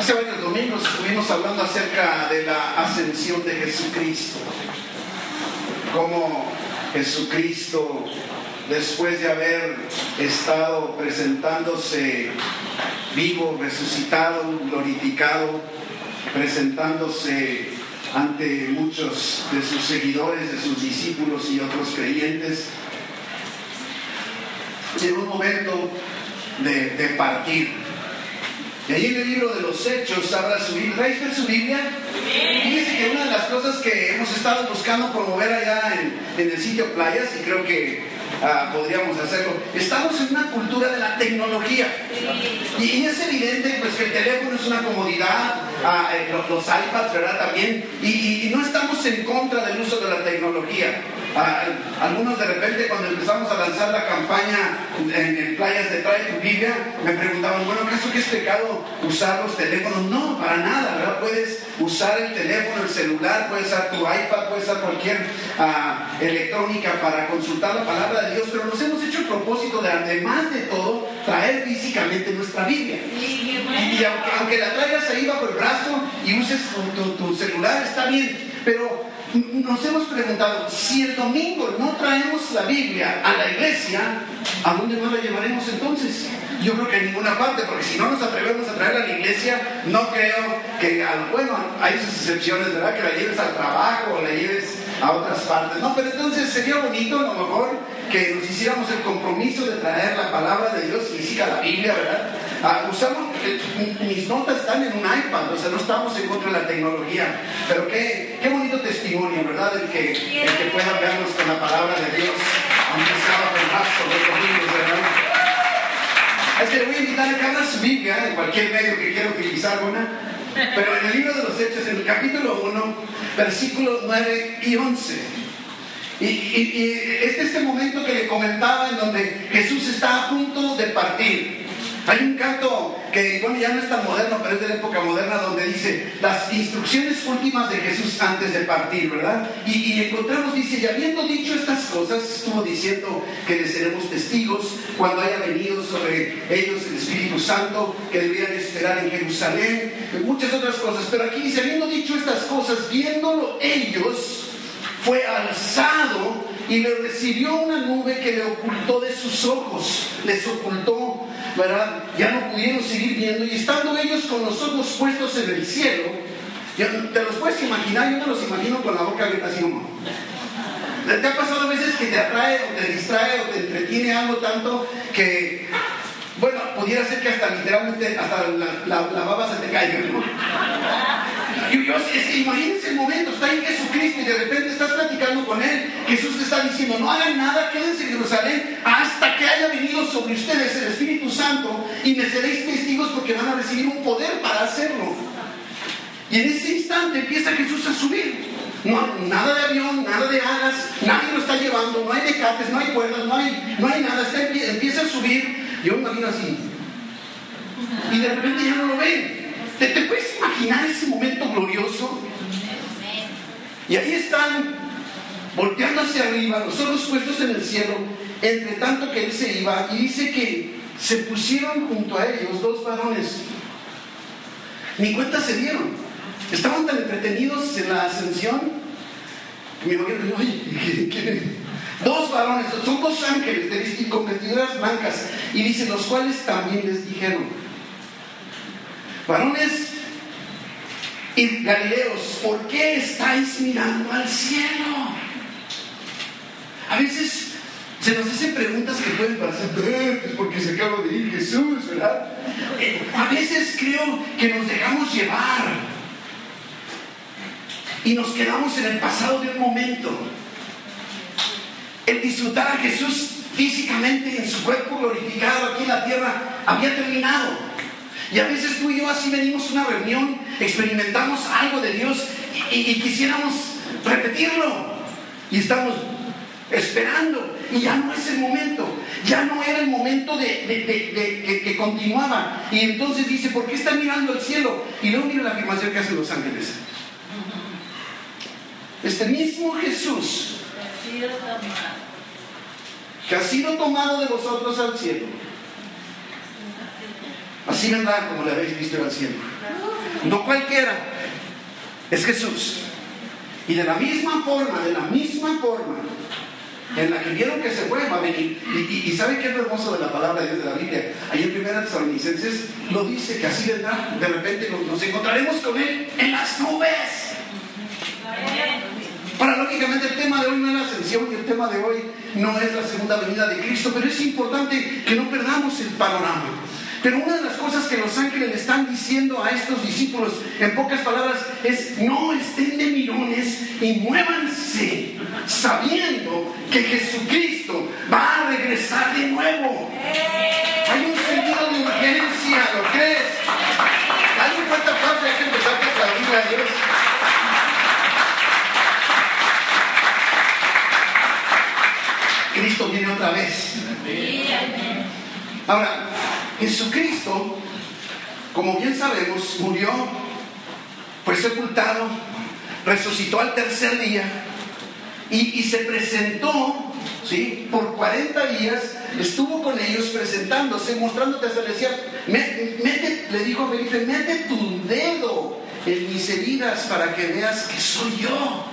Hace varios domingos estuvimos hablando acerca de la ascensión de Jesucristo. Cómo Jesucristo, después de haber estado presentándose vivo, resucitado, glorificado, presentándose ante muchos de sus seguidores, de sus discípulos y otros creyentes, llegó un momento de, de partir y ahí en el libro de los Hechos habla su Biblia. ¿Traes ver su Biblia? Fíjense que una de las cosas que hemos estado buscando promover allá en, el sitio Playas, y creo que ah, podríamos hacerlo, estamos en una cultura de la tecnología. Y, es evidente pues, que el teléfono es una comodidad, ah, eh, los, iPads, ¿verdad? También. y no estamos en contra del uso de la tecnología algunos de repente cuando empezamos a lanzar la campaña en, playas de Trae tu Biblia, me preguntaban, bueno, ¿acaso que es pecado usar los teléfonos? No, para nada, ¿verdad? Puedes usar el teléfono, el celular, puedes usar tu iPad, puedes usar cualquier ah, electrónica para consultar la palabra de Dios, pero nos hemos hecho el propósito de, además de todo, traer físicamente nuestra Biblia. Y, aunque, la traigas ahí bajo el brazo y uses tu celular, está bien, pero nos hemos preguntado, si el domingo no traemos la Biblia a la iglesia, ¿a dónde más la llevaremos entonces? Yo creo que a ninguna parte, porque si no nos atrevemos a traerla a la iglesia, no creo que, bueno, hay sus excepciones, ¿verdad? Que la lleves al trabajo o la lleves a otras partes. No, pero entonces sería bonito a lo mejor que nos hiciéramos el compromiso de traer la palabra de Dios física, la Biblia, ¿verdad? Ah, usamos, eh, mis notas están en un iPad, o sea, no estamos en contra de la tecnología, pero qué, qué bonito testimonio, ¿verdad? El que, el que puedan vernos con la palabra de Dios, aunque sea el rastro de domingos, ¿verdad? Es que le voy a invitar a que abra su Biblia en cualquier medio que quiera utilizar una, pero en el libro de los Hechos, en el capítulo 1, versículos 9 y 11. Y, y, y, este es este momento que le comentaba en donde Jesús está a punto de partir. Hay un canto que, bueno, ya no es tan moderno, pero es de la época moderna, donde dice las instrucciones últimas de Jesús antes de partir, ¿verdad? Y, encontramos, dice, y habiendo dicho estas cosas, estuvo diciendo que les seremos testigos cuando haya venido sobre ellos el Espíritu Santo, que debían esperar en Jerusalén, muchas otras cosas. Pero aquí dice, habiendo dicho estas cosas, viéndolo ellos, fue alzado y le recibió una nube que le ocultó de sus ojos, les ocultó ¿verdad? Ya no pudieron seguir viendo y estando ellos con los ojos puestos en el cielo, te los puedes imaginar, yo me los imagino con la boca abierta así. ¿Te ha pasado a veces que te atrae o te distrae o te entretiene algo tanto que, bueno, pudiera ser que hasta literalmente, hasta la, baba se te caiga, ¿no? Y yo, imagínense el momento, está en Jesucristo y de repente estás platicando con Él. Jesús te está diciendo, no hagan nada, quédense en Jerusalén hasta que haya venido sobre ustedes el Espíritu Santo y me seréis testigos porque van a recibir un poder para hacerlo. Y en ese instante empieza Jesús a subir. No, nada de avión, nada de alas, nadie lo está llevando, no hay decates, no hay cuerdas, no hay, no hay nada, empieza a subir. Yo me imagino así. Y de repente ya no lo ven. ¿Te, puedes imaginar ese momento glorioso? Y ahí están volteando hacia arriba, los ojos puestos en el cielo, entre tanto que él se iba, y dice que se pusieron junto a ellos dos varones. Ni cuenta se dieron. Estaban tan entretenidos en la ascensión. Me imagino, oye, Dos varones, son dos ángeles con vestiduras blancas. Y dice, los cuales también les dijeron, Varones y Galileos, ¿por qué estáis mirando al cielo? A veces se nos hacen preguntas que pueden parecer, pues porque se acaba de ir Jesús, ¿verdad? Eh, a veces creo que nos dejamos llevar y nos quedamos en el pasado de un momento. El disfrutar a Jesús físicamente en su cuerpo glorificado aquí en la tierra había terminado. Y a veces tú y yo así venimos a una reunión, experimentamos algo de Dios y, quisiéramos repetirlo. Y estamos esperando. Y ya no es el momento. Ya no era el momento de, que, continuaba. Y entonces dice, ¿por qué está mirando al cielo? Y luego mira la afirmación que hacen los ángeles. Este mismo Jesús que ha sido tomado de vosotros al cielo Así vendrá como le habéis visto al cielo. No cualquiera, es Jesús. Y de la misma forma, de la misma forma en la que vieron que se fue, a venir. Y, ¿sabe qué es lo hermoso de la palabra de Dios de la Biblia? Ahí en Primera Tesalonicenses lo dice que así vendrá. De repente nos, encontraremos con Él en las nubes. Para lógicamente el tema de hoy no es la ascensión y el tema de hoy no es la segunda venida de Cristo, pero es importante que no perdamos el panorama. Pero una de las cosas que los ángeles le están diciendo a estos discípulos, en pocas palabras, es no estén de mirones y muévanse, sabiendo que Jesucristo va a regresar de nuevo. Hay un sentido de urgencia, ¿lo crees? Hay un fuerte aplauso, hay que empezar a aplaudir a Dios. Cristo viene otra vez. Ahora, Jesucristo, como bien sabemos, murió, fue sepultado, resucitó al tercer día y, se presentó, ¿sí? Por 40 días estuvo con ellos presentándose, mostrándote hasta le decía, mete, le dijo a Felipe, mete tu dedo en mis heridas para que veas que soy yo.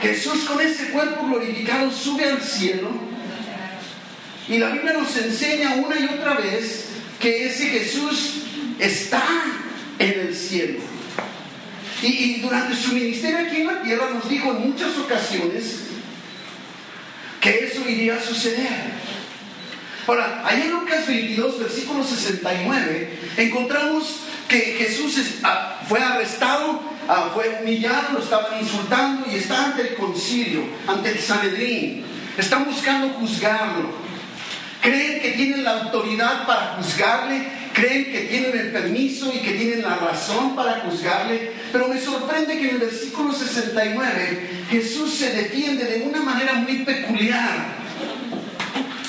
Jesús con ese cuerpo glorificado sube al cielo y la Biblia nos enseña una y otra vez que ese Jesús está en el cielo. Y, durante su ministerio aquí en la tierra nos dijo en muchas ocasiones que eso iría a suceder. Ahora, ahí en Lucas 22, versículo 69, encontramos que Jesús ah, fue arrestado, ah, fue humillado, lo estaban insultando y está ante el concilio, ante el Sanedrín. Están buscando juzgarlo. Creen que tienen la autoridad para juzgarle, creen que tienen el permiso y que tienen la razón para juzgarle, pero me sorprende que en el versículo 69 Jesús se defiende de una manera muy peculiar.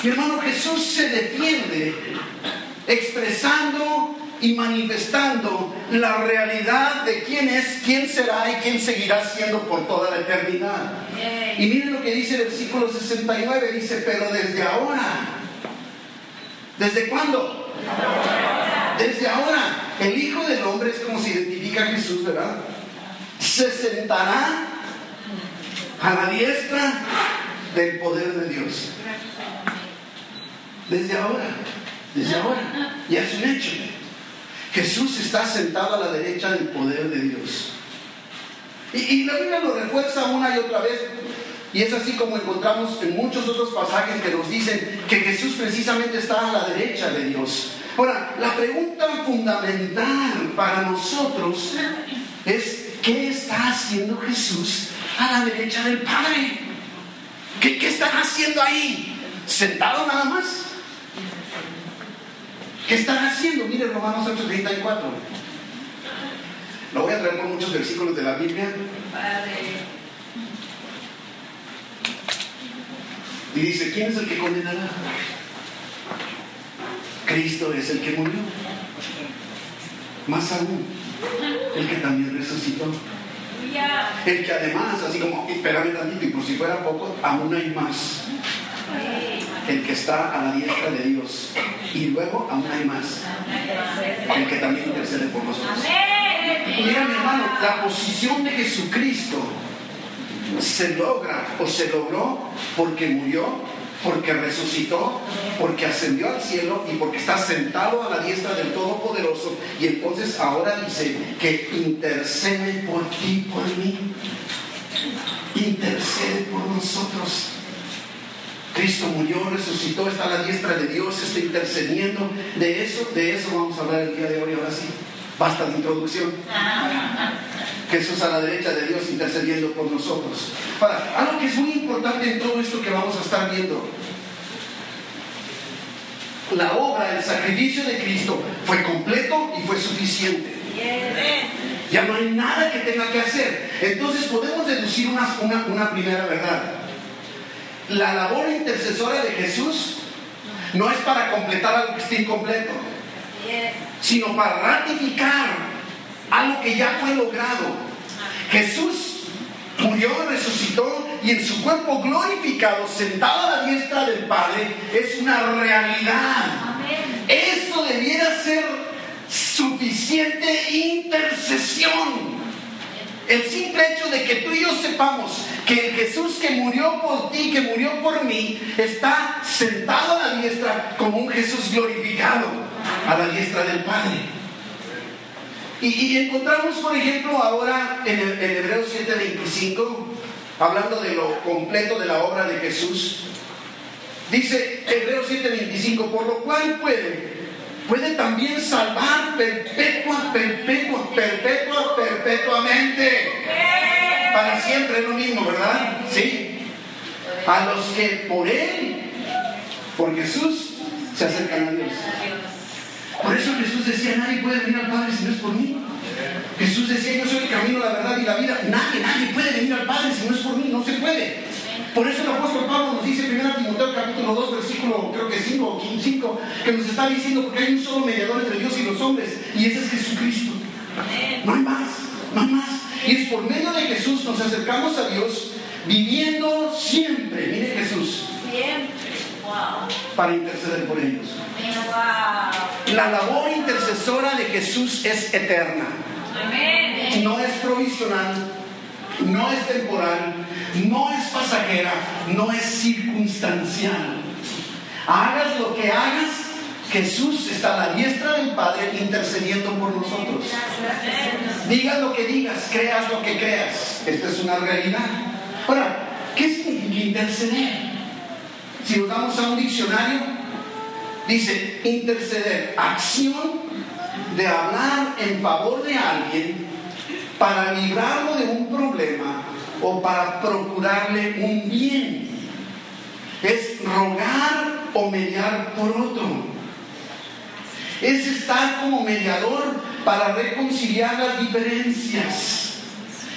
Mi hermano Jesús se defiende expresando y manifestando la realidad de quién es, quién será y quién seguirá siendo por toda la eternidad. Y miren lo que dice el versículo 69, dice, pero desde ahora ¿Desde cuándo? Desde ahora. El Hijo del Hombre es como se identifica a Jesús, ¿verdad? Se sentará a la diestra del poder de Dios. Desde ahora, desde ahora. Y es un hecho. Jesús está sentado a la derecha del poder de Dios. Y, la Biblia lo refuerza una y otra vez y es así como encontramos en muchos otros pasajes que nos dicen que Jesús precisamente está a la derecha de Dios. Ahora, la pregunta fundamental para nosotros es, ¿qué está haciendo Jesús a la derecha del Padre? ¿Qué, qué están haciendo ahí? ¿Sentado nada más? ¿Qué están haciendo? Mire Romanos 8:34. Lo voy a traer por muchos versículos de la Biblia. Y dice, ¿quién es el que condenará? Cristo es el que murió. Más aún, el que también resucitó. El que además, así como, espérame tantito, y por si fuera poco, aún hay más. El que está a la diestra de Dios. Y luego aún hay más. El que también intercede por nosotros. Mira, mi hermano, la posición de Jesucristo se logra o se logró porque murió, porque resucitó, porque ascendió al cielo y porque está sentado a la diestra del Todopoderoso. Y entonces ahora dice que intercede por ti, por mí. Intercede por nosotros. Cristo murió, resucitó, está a la diestra de Dios, está intercediendo. De eso, de eso vamos a hablar el día de hoy, ahora sí. Basta de introducción. Jesús a la derecha de Dios intercediendo por nosotros. Ahora, algo que es muy importante en todo esto que vamos a estar viendo. La obra, el sacrificio de Cristo fue completo y fue suficiente. Ya no hay nada que tenga que hacer. Entonces podemos deducir una, una primera verdad. La labor intercesora de Jesús no es para completar algo que esté incompleto, sino para ratificar algo que ya fue logrado. Jesús murió, resucitó y en su cuerpo glorificado, sentado a la diestra del Padre, es una realidad. Eso debiera ser suficiente suficiente intercesión. El simple hecho de que tú y yo sepamos que el Jesús que murió por ti, que murió por mí, está sentado a la diestra como un Jesús glorificado a la diestra del Padre. Y, encontramos, por ejemplo, ahora en, el, en Hebreos 7:25, hablando de lo completo de la obra de Jesús, dice Hebreos 7:25, por lo cual puede puede también salvar perpetua, perpetua, perpetua, perpetuamente. Para siempre es lo mismo, ¿verdad? Sí. A los que por Él, por Jesús, se acercan a Dios. Por eso Jesús decía, nadie puede venir al Padre si no es por mí. Jesús decía, yo soy el camino, la verdad y la vida. Nadie, nadie puede venir al Padre si no es por mí, no se puede. Por eso el apóstol Pablo nos dice en 1 Timoteo capítulo 2, versículo creo que 5 o 5, que nos está diciendo porque hay un solo mediador entre Dios y los hombres, y ese es Jesucristo. No hay más, no hay más. Y es por medio de Jesús nos acercamos a Dios viviendo siempre, mire Jesús, para interceder por ellos. La labor intercesora de Jesús es eterna. No es provisional, no es temporal, no es pasajera, no es circunstancial. Hagas lo que hagas, Jesús está a la diestra del Padre intercediendo por nosotros. Digas lo que digas, creas lo que creas. Esta es una realidad. Ahora, ¿qué significa interceder? Si nos vamos a un diccionario, dice interceder, acción de hablar en favor de alguien para librarlo de un problema o para procurarle un bien. Es rogar o mediar por otro. Es estar como mediador para reconciliar las diferencias.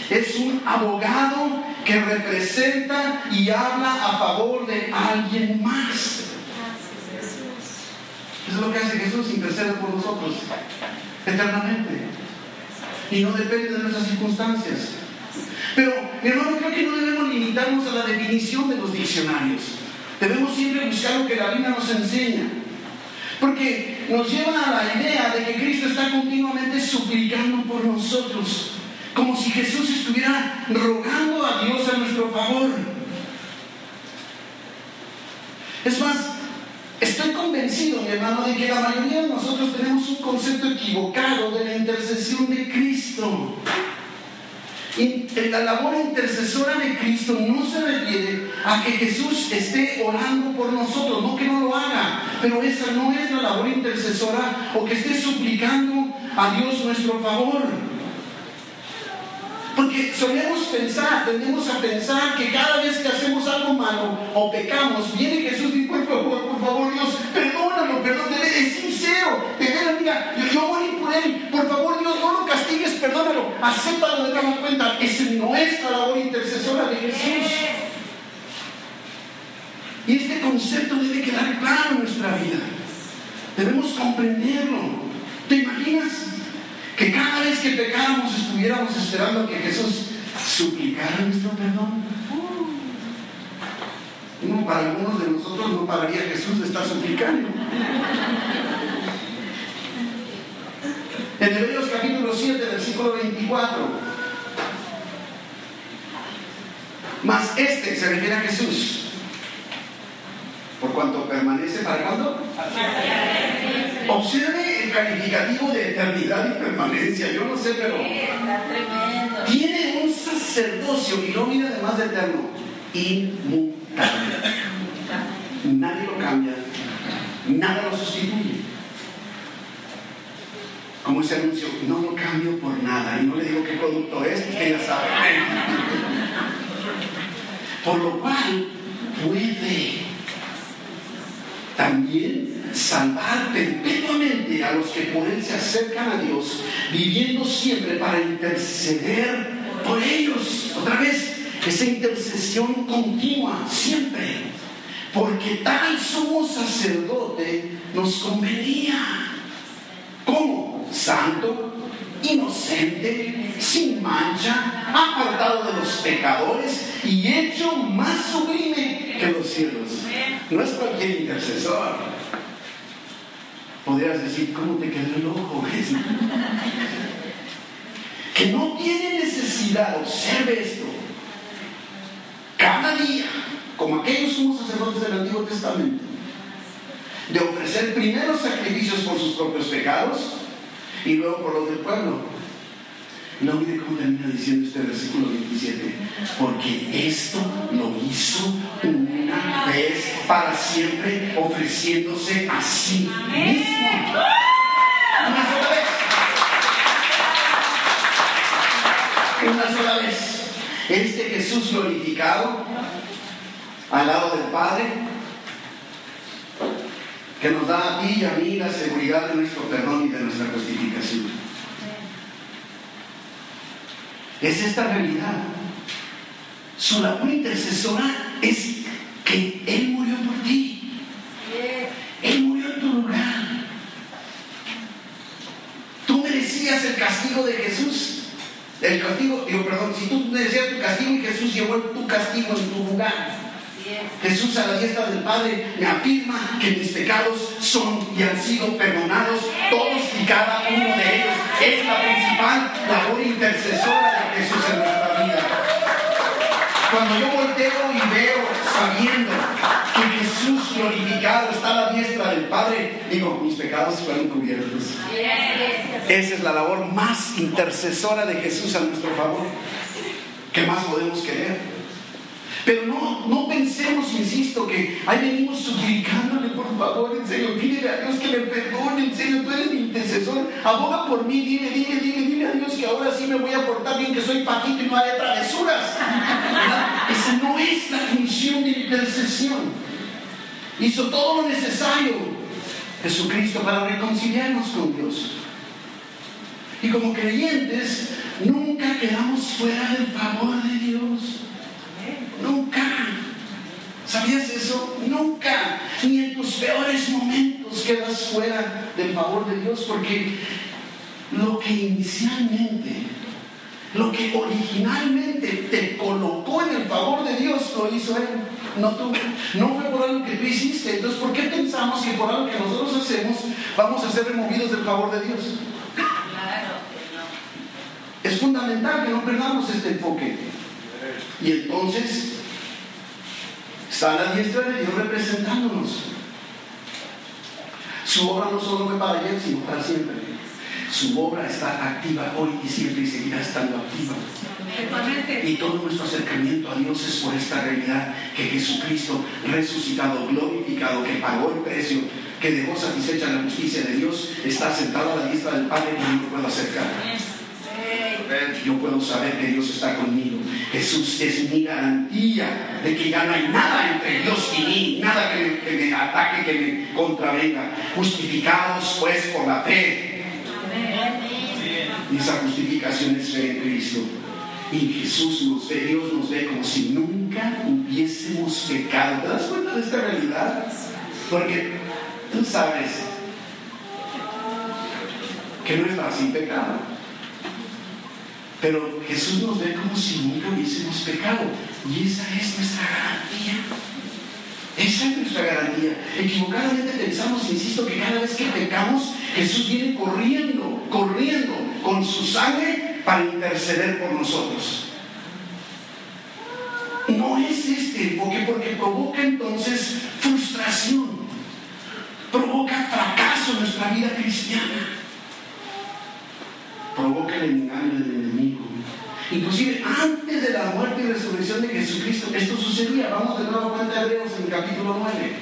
Es un abogado que representa y habla a favor de alguien más. Es lo que hace Jesús, intercede por nosotros eternamente. Y no depende de nuestras circunstancias. Pero, mi hermano, creo que no debemos limitarnos a la definición de los diccionarios. Debemos siempre buscar lo que la Biblia nos enseña. Porque nos lleva a la idea de que Cristo está continuamente suplicando por nosotros. Como si Jesús estuviera rogando a Dios a nuestro favor. Es más, estoy convencido, mi hermano, de que la mayoría de nosotros tenemos un concepto equivocado de la intercesión de Cristo la labor intercesora de Cristo no se refiere a que Jesús esté orando por nosotros, no que no lo haga, pero esa no es la labor intercesora o que esté suplicando a Dios nuestro favor. Porque solemos pensar, tendemos a pensar que cada vez que hacemos algo malo o pecamos, viene Jesús y por favor, por favor Dios, perdónalo, perdónalo, es sincero, de veras, mira, yo, yo morí por él, por favor Dios, no lo castigues, perdónalo, acéptalo de otra cuenta, es la labor intercesora de Jesús. Y este concepto debe quedar claro en nuestra vida. Debemos comprenderlo. ¿Te imaginas que cada vez que pecáramos estuviéramos esperando que Jesús suplicara nuestro perdón. No, para algunos de nosotros no pararía Jesús de estar suplicando. En Hebreos capítulo 7, versículo 24. Mas este se refiere a Jesús. Por cuanto permanece para cuándo? Observe el calificativo de eternidad y permanencia. Yo no sé, pero. Tiene un sacerdocio, y no mira además de eterno, inmutable. Nadie lo cambia, nada lo sustituye. Como ese anuncio, no lo cambio por nada. Y no le digo qué producto es, porque ya sabe. Por lo cual puede también salvar perpetuamente a los que por Él se acercan a Dios, viviendo siempre para interceder por ellos. Otra vez, esa intercesión continua, siempre. Porque tal sumo sacerdote nos convenía. ¿Cómo? Santo, inocente, sin mancha, apartado de los pecadores y hecho más sublime que los cielos. No es cualquier intercesor. podrías decir, ¿cómo te quedó el ojo? que no tiene necesidad, observe esto, cada día, como aquellos sumos sacerdotes del Antiguo Testamento, de ofrecer primero sacrificios por sus propios pecados y luego por los del pueblo. No mire cómo termina diciendo este versículo 27. Porque esto lo hizo una vez para siempre, ofreciéndose a sí mismo. Una sola vez. Una sola vez. Este Jesús glorificado al lado del Padre, que nos da a ti y a mí la seguridad de nuestro perdón y de nuestra justificación. Es esta realidad. Su labor intercesora es que Él murió por ti. Él murió en tu lugar. Tú merecías el castigo de Jesús. El castigo, digo, perdón, si tú merecías tu castigo y Jesús llevó tu castigo en tu lugar. Jesús a la diestra del Padre me afirma que mis pecados son y han sido perdonados todos y cada uno de ellos. Es la principal labor intercesora de Jesús en nuestra vida. Cuando yo volteo y veo sabiendo que Jesús glorificado está a la diestra del Padre, digo, mis pecados fueron cubiertos. Esa es la labor más intercesora de Jesús a nuestro favor. ¿Qué más podemos querer? Pero no, no pensemos, insisto, que ahí venimos suplicándole, por favor, en serio, pídele a Dios que me perdone, en serio, tú eres mi intercesor, aboga por mí, dile, dile, dile, dile a Dios que ahora sí me voy a portar bien, que soy paquito y no haré travesuras. Esa no es la función de intercesión. Hizo todo lo necesario Jesucristo para reconciliarnos con Dios. Y como creyentes, nunca quedamos fuera del favor de Dios. Nunca. ¿Sabías eso? Nunca. Ni en tus peores momentos quedas fuera del favor de Dios porque lo que inicialmente, lo que originalmente te colocó en el favor de Dios lo hizo Él. No tú. No fue por algo que tú hiciste. Entonces, ¿por qué pensamos que por algo que nosotros hacemos vamos a ser removidos del favor de Dios? Es fundamental que no perdamos este enfoque. Y entonces está a la diestra de Dios representándonos. Su obra no solo fue para ayer, sino para siempre. Su obra está activa hoy y siempre y seguirá estando activa. Y todo nuestro acercamiento a Dios es por esta realidad que Jesucristo resucitado, glorificado, que pagó el precio, que dejó satisfecha la justicia de Dios, está sentado a la diestra del Padre y no lo puedo acercar. Yo puedo saber que Dios está conmigo. Jesús es mi garantía de que ya no hay nada entre Dios y mí, nada que me, ataque, que me contravenga. Justificados pues por la fe. Y esa justificación es fe en Cristo. Y Jesús nos ve, Dios nos ve como si nunca hubiésemos pecado. ¿Te das cuenta de esta realidad? Porque tú sabes que no está sin pecado. Pero Jesús nos ve como si nunca hubiésemos pecado. Y esa es nuestra garantía. Esa es nuestra garantía. Equivocadamente pensamos, insisto, que cada vez que pecamos, Jesús viene corriendo, corriendo con su sangre para interceder por nosotros. No es este enfoque porque provoca entonces frustración, provoca fracaso en nuestra vida cristiana, provoca el engaño del enemigo Inclusive antes de la muerte y resurrección de Jesucristo, esto sucedía. Vamos de nuevo a cuenta Hebreos en el capítulo 9,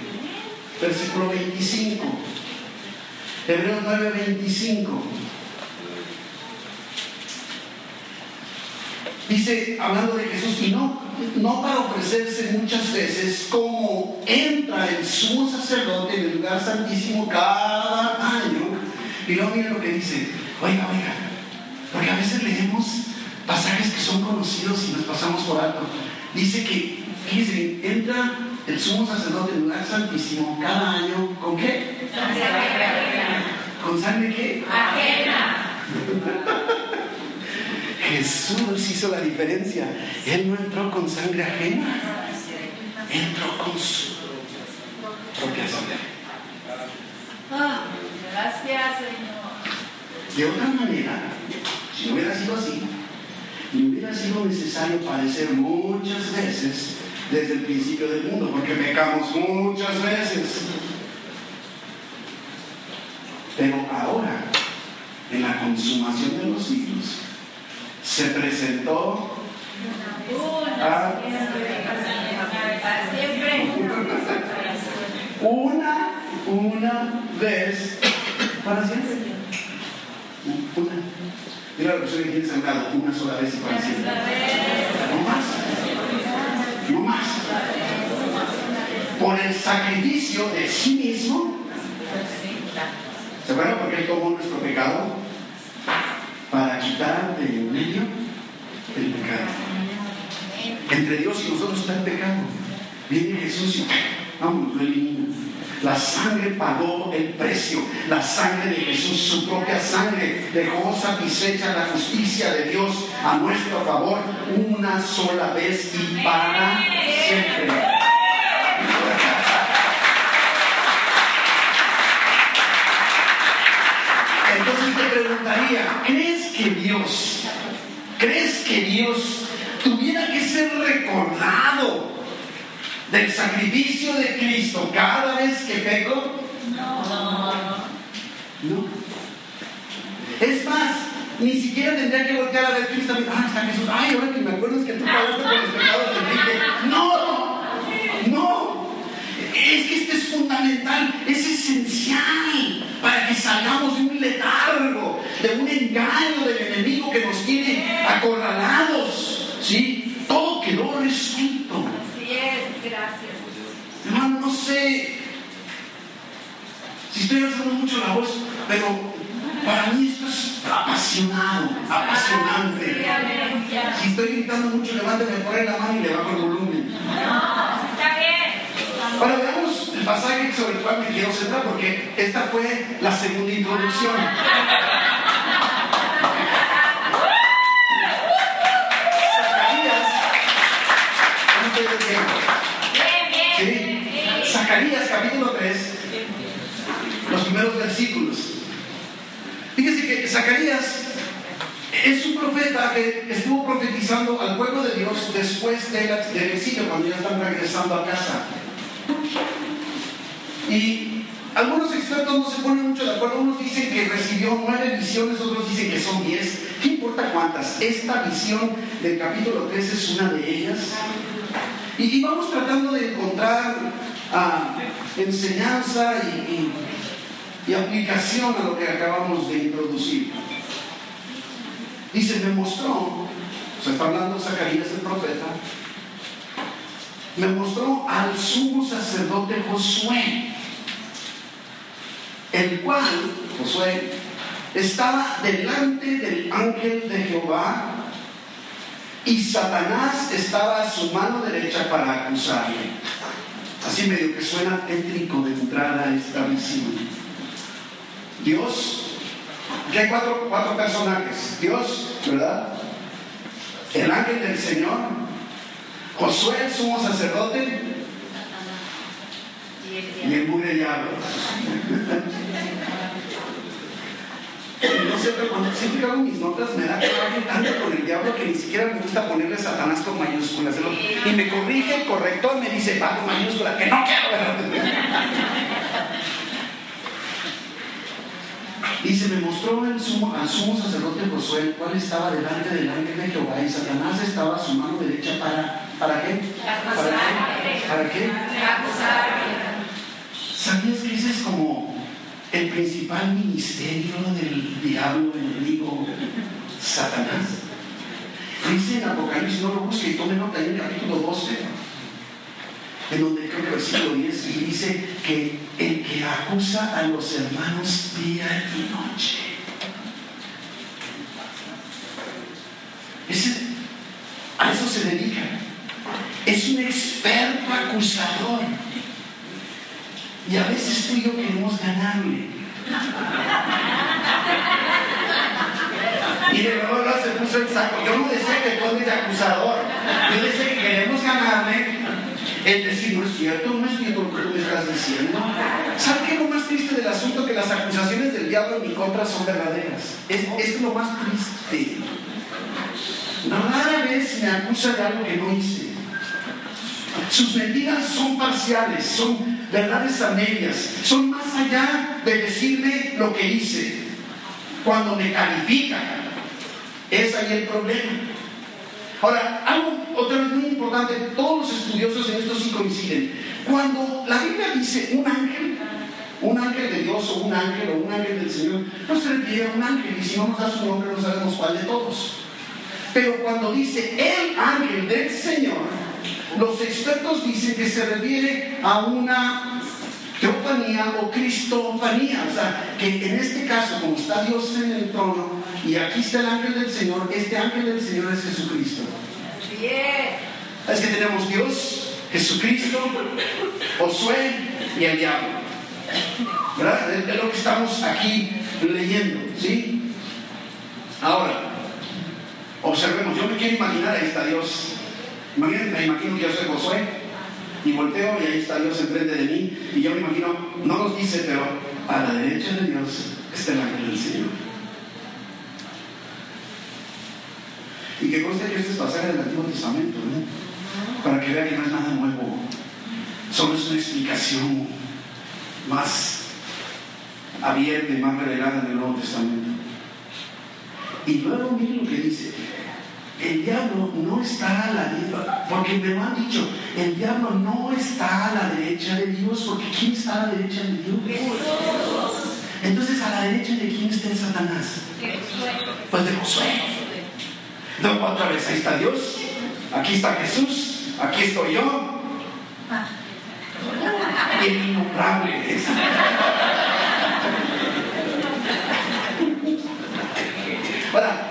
versículo 25. Hebreos 9, 25. Dice, hablando de Jesús, y no, no para ofrecerse muchas veces como entra el sumo sacerdote en el lugar santísimo cada año. Y luego miren lo que dice, oiga, oiga, porque a veces leemos pasajes que son conocidos y nos pasamos por alto. Dice que, fíjense, entra el sumo sacerdote en lugar santísimo cada año, ¿con qué? ¿Con sangre qué? Ajena. Jesús hizo la diferencia. Él no entró con sangre ajena. Entró con su propia sangre. Gracias, Señor. De otra manera, si no hubiera sido así, me hubiera sido necesario padecer muchas veces desde el principio del mundo, porque pecamos muchas veces. Pero ahora, en la consumación de los siglos, se presentó Una, siempre. una, una vez para siempre. Una. Mira la persona que tiene sangrado, una sola vez y para siempre. No más. No más. Por el sacrificio de sí mismo. ¿Se acuerdan por qué Él tomó nuestro pecado? Para quitar de en medio el pecado. Entre Dios y nosotros está el pecado. Viene Jesús y vamos, lo elimina. La sangre pagó el precio. La sangre de Jesús, su propia sangre, dejó satisfecha la justicia de Dios a nuestro favor una sola vez y para siempre. Entonces te preguntaría, ¿crees que Dios, crees que Dios tuviera que ser recordado del sacrificio de Cristo cada vez que peco? No. Es más, ni siquiera tendría que voltear a ver Cristo. Ah, está Jesús. Ay, ahora que me acuerdo es que tú pagaste por los pecados de Enrique. No, no. Es que esto es fundamental, es esencial para que salgamos de un letargo, de un engaño del enemigo que nos tiene acorralados. ¿Sí? Todo quedó resuelto. Así es, gracias. Hermano, no sé si estoy alzando mucho la voz, pero para mí esto es apasionado, apasionante. Si estoy gritando mucho, levántame por la mano y le bajo el volumen. No. Ahora veamos el pasaje sobre el cual me quiero centrar, porque esta fue la segunda introducción. Zacarías es un profeta que estuvo profetizando al pueblo de Dios después del, del exilio, cuando ya están regresando a casa. Y algunos expertos no se ponen mucho de acuerdo. Unos dicen que recibió nueve visiones, otros dicen que son diez. ¿Qué importa cuántas? Esta visión del capítulo 3 es una de ellas. Y, vamos tratando de encontrar ah, enseñanza y- y aplicación a lo que acabamos de introducir. Dice, me mostró, o sea, está hablando Zacarías el profeta, me mostró al sumo sacerdote Josué, el cual, Josué, estaba delante del ángel de Jehová y Satanás estaba a su mano derecha para acusarle. Así medio que suena tétrico de entrada esta visión. Dios, que hay cuatro, cuatro personajes. Dios, ¿verdad? El ángel del Señor, Josué, el sumo sacerdote, y el mugre diablo. No pero cuando siempre hago mis notas me da coraje tanto con el diablo que ni siquiera me gusta ponerle Satanás con mayúsculas. Y me corrige el corrector, me dice, va con mayúsculas, que no quiero. Dice, me mostró el sumo, al sumo sacerdote Josué, el cual estaba delante del ángel de Jehová, y Satanás estaba a su mano derecha para, ¿para qué? ¿Para qué? ¿Para qué? ¿Sabías que ese es como el principal ministerio del diablo enemigo, Satanás? Dice en Apocalipsis, no lo busque y tome nota en el capítulo 12, en donde el versículo 10, y dice que el que acusa a los hermanos día y noche. Ese- a eso se dedica. Es un experto acusador. Y a veces tú y yo queremos ganarle. Y de nuevo se puso el saco. Yo no decía que tú eres acusador. Yo decía que queremos ganarle. El decir, no es cierto, no es cierto lo que tú me estás diciendo. ¿Sabes qué es lo más triste del asunto? Que las acusaciones del diablo en mi contra son verdaderas. Es, es lo más triste. Rara vez me acusa de algo que no hice. Sus mentiras son parciales, son verdades a medias, son más allá de decirme lo que hice. Cuando me califican, es ahí el problema. Ahora, algo otra vez muy importante, todos los estudiosos en esto sí coinciden. Cuando la Biblia dice un ángel, un ángel de Dios o un ángel o un ángel del Señor, no se refiere a un ángel y si no nos da su nombre no sabemos cuál de todos. Pero cuando dice el ángel del Señor, los expertos dicen que se refiere a una teofanía o cristofanía. O sea, que en este caso, como está Dios en el trono y aquí está el ángel del Señor, este ángel del Señor es Jesucristo. Es que tenemos Dios, Jesucristo, Josué y el diablo. ¿Verdad? Es lo que estamos aquí leyendo, ¿sí? Ahora, observemos, yo me quiero imaginar, ahí está Dios. Imagínate, me imagino que yo soy Josué y volteo y ahí está Dios enfrente de mí y yo me imagino, no nos dice, pero a la derecha de Dios está el ángel del Señor. Y que conste que este es pasaje del Antiguo Testamento, ¿no? para que vean que no es nada nuevo, solo es una explicación más abierta y más revelada en el Nuevo Testamento. Y luego miren lo que dice, el diablo no está a la derecha, porque me lo han dicho, el diablo no está a la derecha de Dios, porque ¿quién está a la derecha de Dios? Entonces, ¿a la derecha de quién está el Satanás? Pues de Josué. No, otra vez, ahí está Dios, aquí está Jesús, aquí estoy yo. El innombrable. Ahora,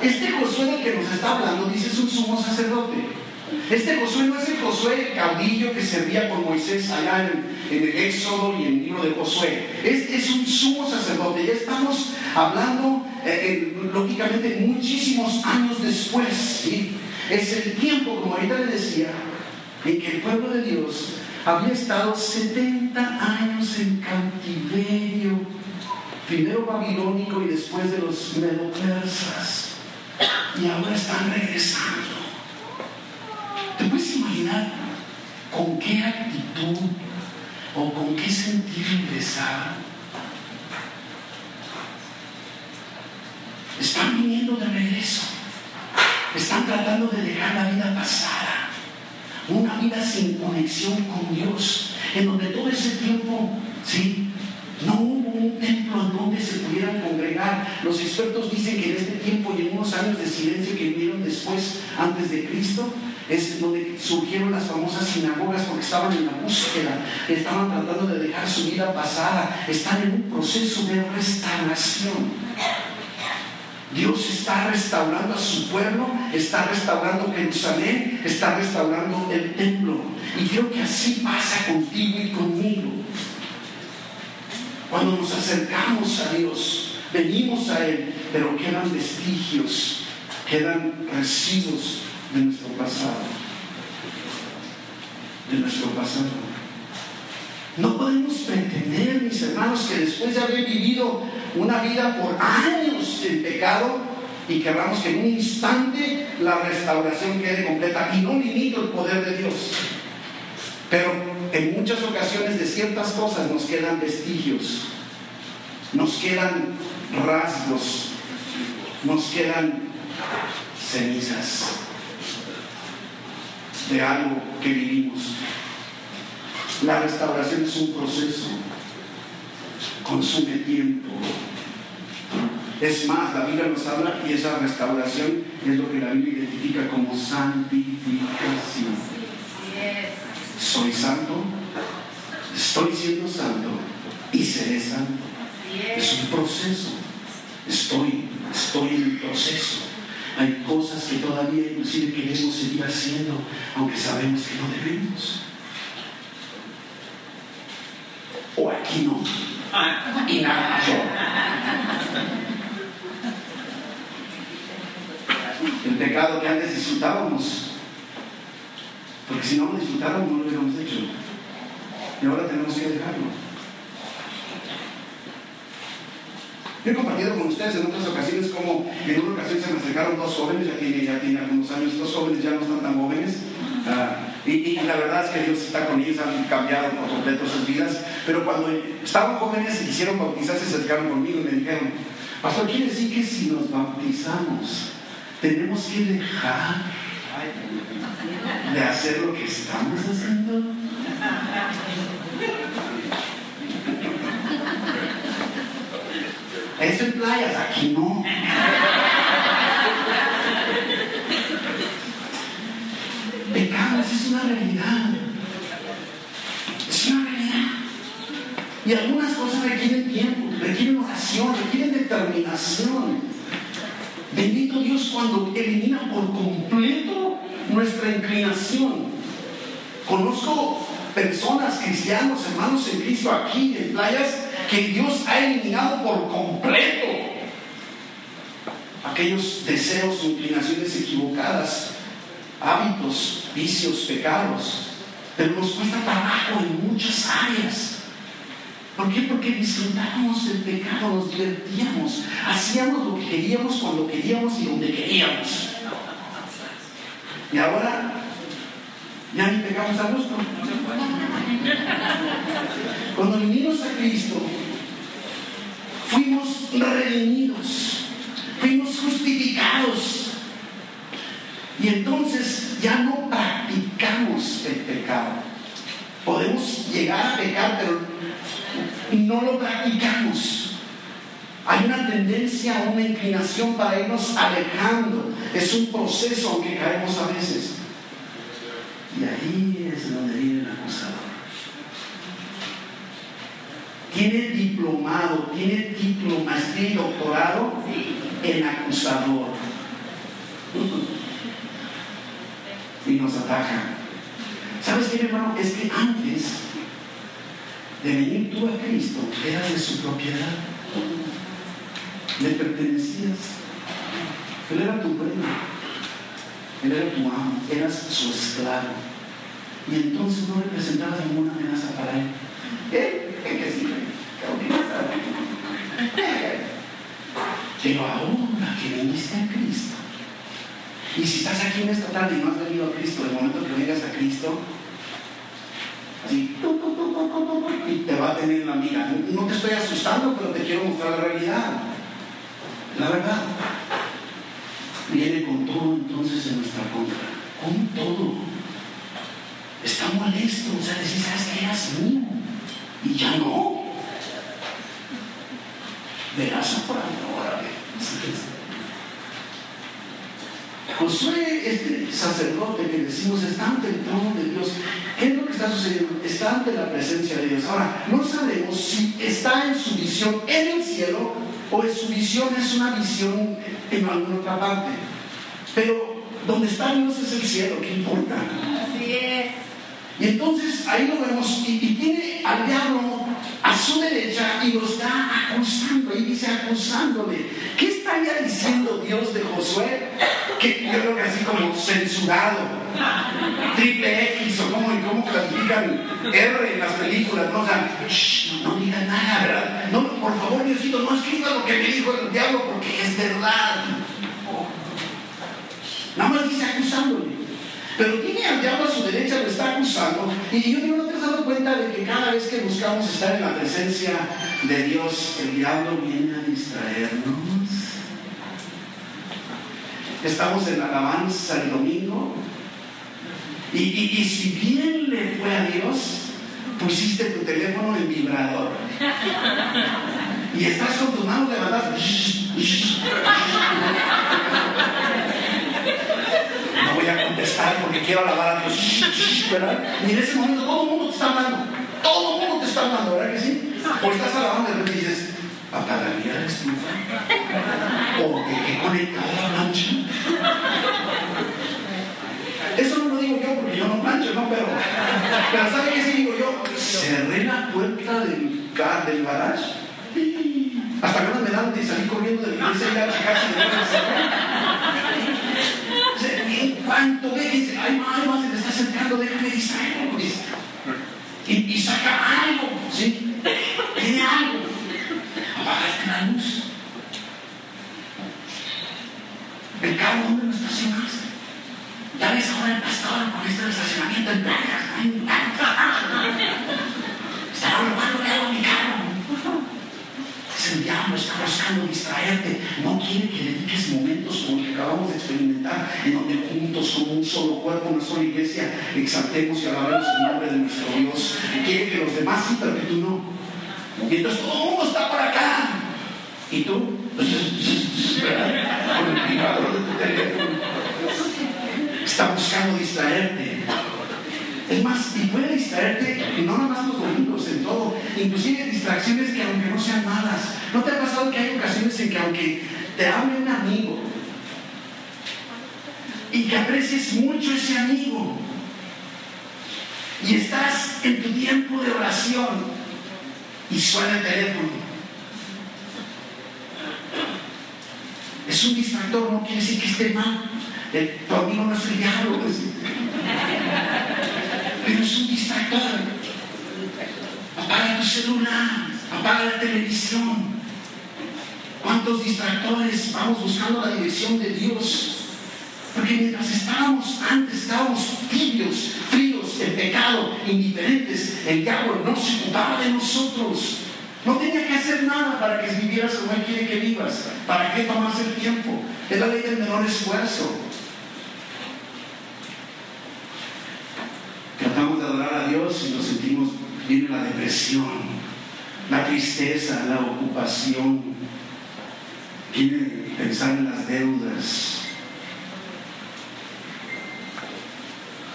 este Josué del que nos está hablando dice es un sumo sacerdote. Este Josué no es el Josué el caudillo que servía con Moisés allá en, en el Éxodo y en el libro de Josué. Este es un sumo sacerdote. Ya estamos hablando, eh, eh, lógicamente, muchísimos años después. Es el tiempo, como ahorita le decía, en que el pueblo de Dios había estado 70 años en cautiverio primero babilónico y después de los medo-persas. Y ahora están regresando. ¿Te puedes imaginar con qué actitud o con qué sentir regresar? Están viniendo de regreso. Están tratando de dejar la vida pasada. Una vida sin conexión con Dios. En donde todo ese tiempo, ¿sí? No hubo un templo en donde se pudieran congregar. Los expertos dicen que en este tiempo y en unos años de silencio que vinieron después, antes de Cristo, es donde surgieron las famosas sinagogas porque estaban en la búsqueda, estaban tratando de dejar su vida pasada, están en un proceso de restauración. Dios está restaurando a su pueblo, está restaurando Jerusalén, está restaurando el templo. Y creo que así pasa contigo y conmigo. Cuando nos acercamos a Dios, venimos a Él, pero quedan vestigios, quedan residuos de nuestro pasado. De nuestro pasado. No podemos pretender, mis hermanos, que después de haber vivido una vida por años en pecado y queramos que en un instante la restauración quede completa. Y no limito el poder de Dios. Pero en muchas ocasiones de ciertas cosas nos quedan vestigios, nos quedan rasgos, nos quedan cenizas de algo que vivimos. La restauración es un proceso, consume tiempo. Es más, la Biblia nos habla y esa restauración es lo que la Biblia identifica como santificación. Soy santo, estoy siendo santo y seré santo. Es un proceso. Estoy, estoy en el proceso. Hay cosas que todavía inclusive queremos seguir haciendo, aunque sabemos que no debemos. O aquí no. Y nada yo. El pecado que antes disfrutábamos, Porque si no lo disfrutáramos, no lo hubiéramos hecho. Y ahora tenemos que dejarlo. Yo he compartido con ustedes en otras ocasiones como en una ocasión se me acercaron dos jóvenes, ya tiene, ya tiene algunos años, dos jóvenes ya no están tan jóvenes. Ah, y, y, la verdad es que Dios está con ellos, han cambiado por completo sus vidas. Pero cuando estaban jóvenes y quisieron bautizarse, se acercaron conmigo y me dijeron, Pastor, quiere decir que si nos bautizamos, tenemos que dejar de hacer lo que estamos haciendo. Eso en playas, aquí no. Pecados es una realidad. Es una realidad. Y algunas cosas requieren tiempo, requieren oración, requieren determinación. Cuando elimina por completo nuestra inclinación. Conozco personas, cristianos, hermanos en Cristo aquí en playas, que Dios ha eliminado por completo aquellos deseos inclinaciones equivocadas, hábitos, vicios, pecados. Pero nos cuesta trabajo en muchas áreas. ¿Por qué? Porque disfrutábamos del pecado, nos divertíamos, hacíamos lo que queríamos cuando queríamos y donde queríamos. Y ahora ya ni pecamos a gusto. Cuando vinimos a Cristo, fuimos redimidos, fuimos justificados. Y entonces ya no practicamos el pecado. Podemos llegar a pecar, pero no lo practicamos. Hay una tendencia, una inclinación para irnos alejando. Es un proceso, aunque caemos a veces. Y ahí es donde viene el acusador. Tiene diplomado, tiene título, maestría y doctorado en acusador. Y nos ataca. ¿Sabes qué, hermano? Es que antes de venir tú a Cristo, eras de su propiedad. Le pertenecías. Él era tu dueño. Él era tu amo. Eras su esclavo. Y entonces no representabas ninguna amenaza para él. ¿Qué? ¿Qué que sí? Pero ahora que viniste a Cristo, y si estás aquí en esta tarde y no has venido a Cristo, el momento que vengas a Cristo, así, y te va a tener la mira. No te estoy asustando, pero te quiero mostrar la realidad. La verdad. Viene con todo entonces en nuestra contra. Con todo. Está molesto. O sea, decir, ¿sabes que eras? Y ya no. Verás por ahora. Josué, este sacerdote que decimos, está ante el trono de Dios. ¿Qué es lo que está sucediendo? Está ante la presencia de Dios. Ahora, no sabemos si está en su visión en el cielo o en su visión es una visión en alguna otra parte. Pero donde está Dios es el cielo, ¿qué importa? Así es. Y entonces ahí lo vemos y, y tiene al diablo a su derecha y lo está acusando, y dice acusándole. ¿Qué estaría diciendo Dios de Josué? Que yo creo que así como censurado, triple X o como, cómo clasifican R en las películas, no, o no diga nada, ¿verdad? No, por favor, Diosito, no escriba lo que me dijo el diablo porque es verdad. Nada más dice acusándole. Pero tiene diablo a su derecha, lo está acusando. Y yo digo, ¿no te has dado cuenta de que cada vez que buscamos estar en la presencia de Dios, el diablo viene a distraernos? Estamos en la alabanza el domingo. Y, y, y si bien le fue a Dios, pusiste tu teléfono en vibrador. Y estás con tus manos levantadas. No voy a contestar porque quiero alabar a Dios. Y en ese momento todo el mundo te está hablando. Todo el mundo te está hablando, ¿verdad que sí? O estás alabando y dices, ¿apagaría la estufa? ¿O que, que conectada la plancha? Eso no lo digo yo porque yo no plancho, ¿no? Pero, pero ¿sabe qué sí digo yo? Cerré la puerta del, car, del garage. Hasta que me dan y salí corriendo de la iglesia y me en cuanto ve que dice, ay, mamá, se te está acercando ¿El carro dónde lo estacionaste? Ya ves ahora el pastor con este estacionamiento en playa. Estaba robando algo a mi carro. El diablo está buscando distraerte. No quiere que dediques momentos como el que acabamos de experimentar, en donde juntos, como un solo cuerpo, una sola iglesia, exaltemos y alabemos el nombre de nuestro Dios. Quiere que los demás sí, pero que tú no. Mientras todo el mundo está por acá. ¿Y tú? Con el privador de tu teléfono. Está buscando distraerte. Es más, y puede distraerte no nada más los domingos, en todo, inclusive distracciones que aunque no sean malas. ¿No te ha pasado que hay ocasiones en que aunque te hable un amigo y que aprecies mucho ese amigo y estás en tu tiempo de oración y suena el teléfono? Es un distractor, no quiere decir que esté mal. tu amigo no es el diablo. Pero es un distractor. Apaga tu celular, apaga la televisión. ¿Cuántos distractores vamos buscando la dirección de Dios? Porque mientras estábamos antes, estábamos tibios, fríos, en pecado, indiferentes, el diablo no se ocupaba de nosotros. No tenía que hacer nada para que vivieras como Él quiere que vivas. ¿Para qué tomarse el tiempo? Es la ley del menor esfuerzo. Tratamos de adorar a Dios y nos sentimos, viene la depresión, la tristeza, la ocupación, viene pensar en las deudas.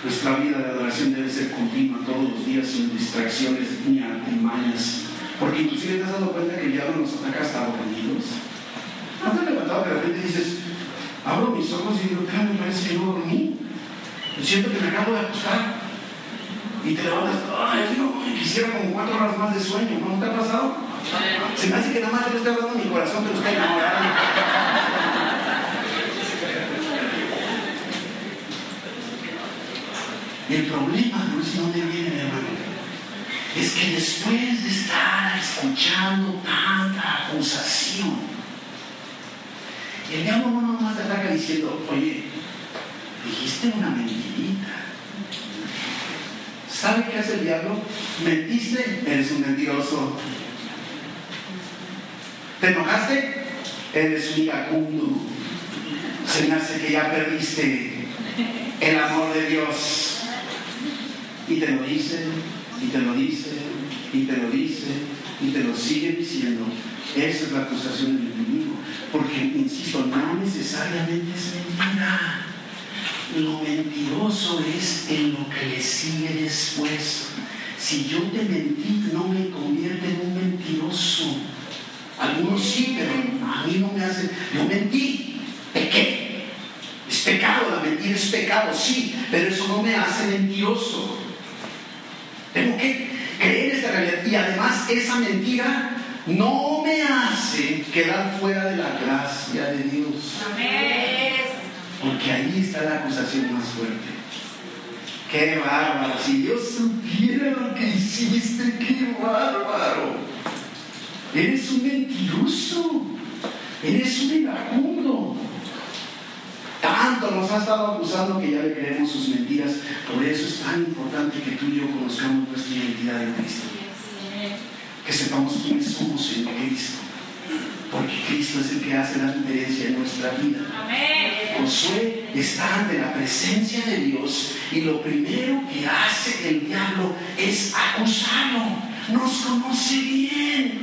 Nuestra vida de adoración debe ser continua todos los días sin distracciones ni artimañas. Porque inclusive te has dado cuenta que el diablo nos ataca hasta dormidos. ¿No te has levantado de repente dices, abro mis ojos y digo, me parece que no dormí? Siento que me acabo de acostar y te levantas, ay, quisiera como cuatro horas más de sueño, ¿no te ha pasado? Se me hace que nada más le estoy hablando mi corazón, pero está enamorado. Y el problema no es dónde viene, hermano. Es que después de estar escuchando tanta acusación, el diablo no nomás te ataca diciendo, oye, dijiste una mentirita ¿Sabe qué hace el diablo? Mentiste, eres un mentiroso. ¿Te enojaste? Eres un iracundo. Se me hace que ya perdiste el amor de Dios. Y te lo dice, y te lo dice, y te lo dice, y te lo sigue diciendo. Esa es la acusación del enemigo. Porque, insisto, no necesariamente es mentira. Lo mentiroso es en lo que le sigue después. Si yo te mentí, no me convierte en un mentiroso. Algunos sí, pero a mí no me hace. Yo mentí, pequé. Es pecado, la mentira es pecado, sí, pero eso no me hace mentiroso. Tengo que creer esta realidad. Y además, esa mentira no me hace quedar fuera de la gracia de Dios. Amén. Porque ahí está la acusación más fuerte. Qué bárbaro. Si Dios supiera lo que hiciste, qué bárbaro. Eres un mentiroso. Eres un iracundo. Tanto nos ha estado acusando que ya le creemos sus mentiras. Por eso es tan importante que tú y yo conozcamos nuestra identidad en Cristo. Que sepamos quiénes somos en Cristo. Porque Cristo es el que hace la diferencia en nuestra vida. Josué está ante la presencia de Dios y lo primero que hace el diablo es acusarlo. Nos conoce bien.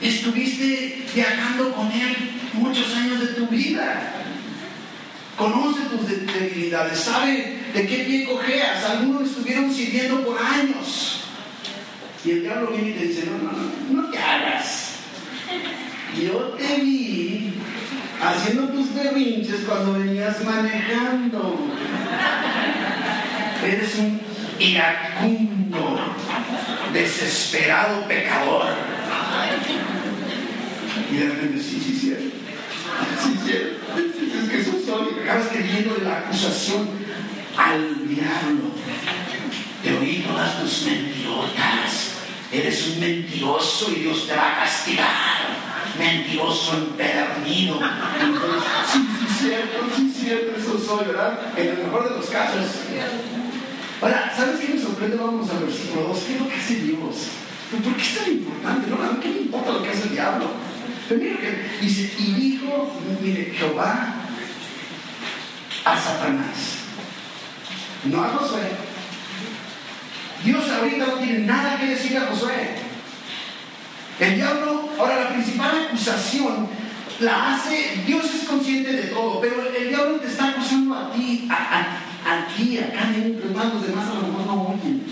Estuviste viajando con él muchos años de tu vida. Conoce tus debilidades, sabe de qué pie cojeas. Algunos estuvieron sirviendo por años. Y el diablo viene y te dice, no, no, no, no te hagas. Yo te vi haciendo tus berrinches cuando venías manejando. Eres un iracundo, desesperado pecador. Y de repente, sí, sí, cierto. Sí, cierto. Acabas creyendo de la acusación al diablo. Te oí todas tus mentirotas. Eres un mentiroso y Dios te va a castigar. mentiroso, empedernido. Entonces, sí, sí, cierto, sí, cierto, eso soy, ¿verdad? En el mejor de los casos. Ahora, ¿sabes qué me sorprende? Vamos al versículo 2. ¿Qué es lo que hace Dios? ¿Por qué es tan importante? No, ¿qué le importa lo que hace el diablo? Pero mira dice, y dijo, mire, Jehová a Satanás, no a Josué. Dios ahorita no tiene nada que decir a Josué. El diablo, ahora la principal acusación la hace, Dios es consciente de todo, pero el diablo te está acusando a ti, a, a, ti, acá dentro, los demás a lo mejor no oyen,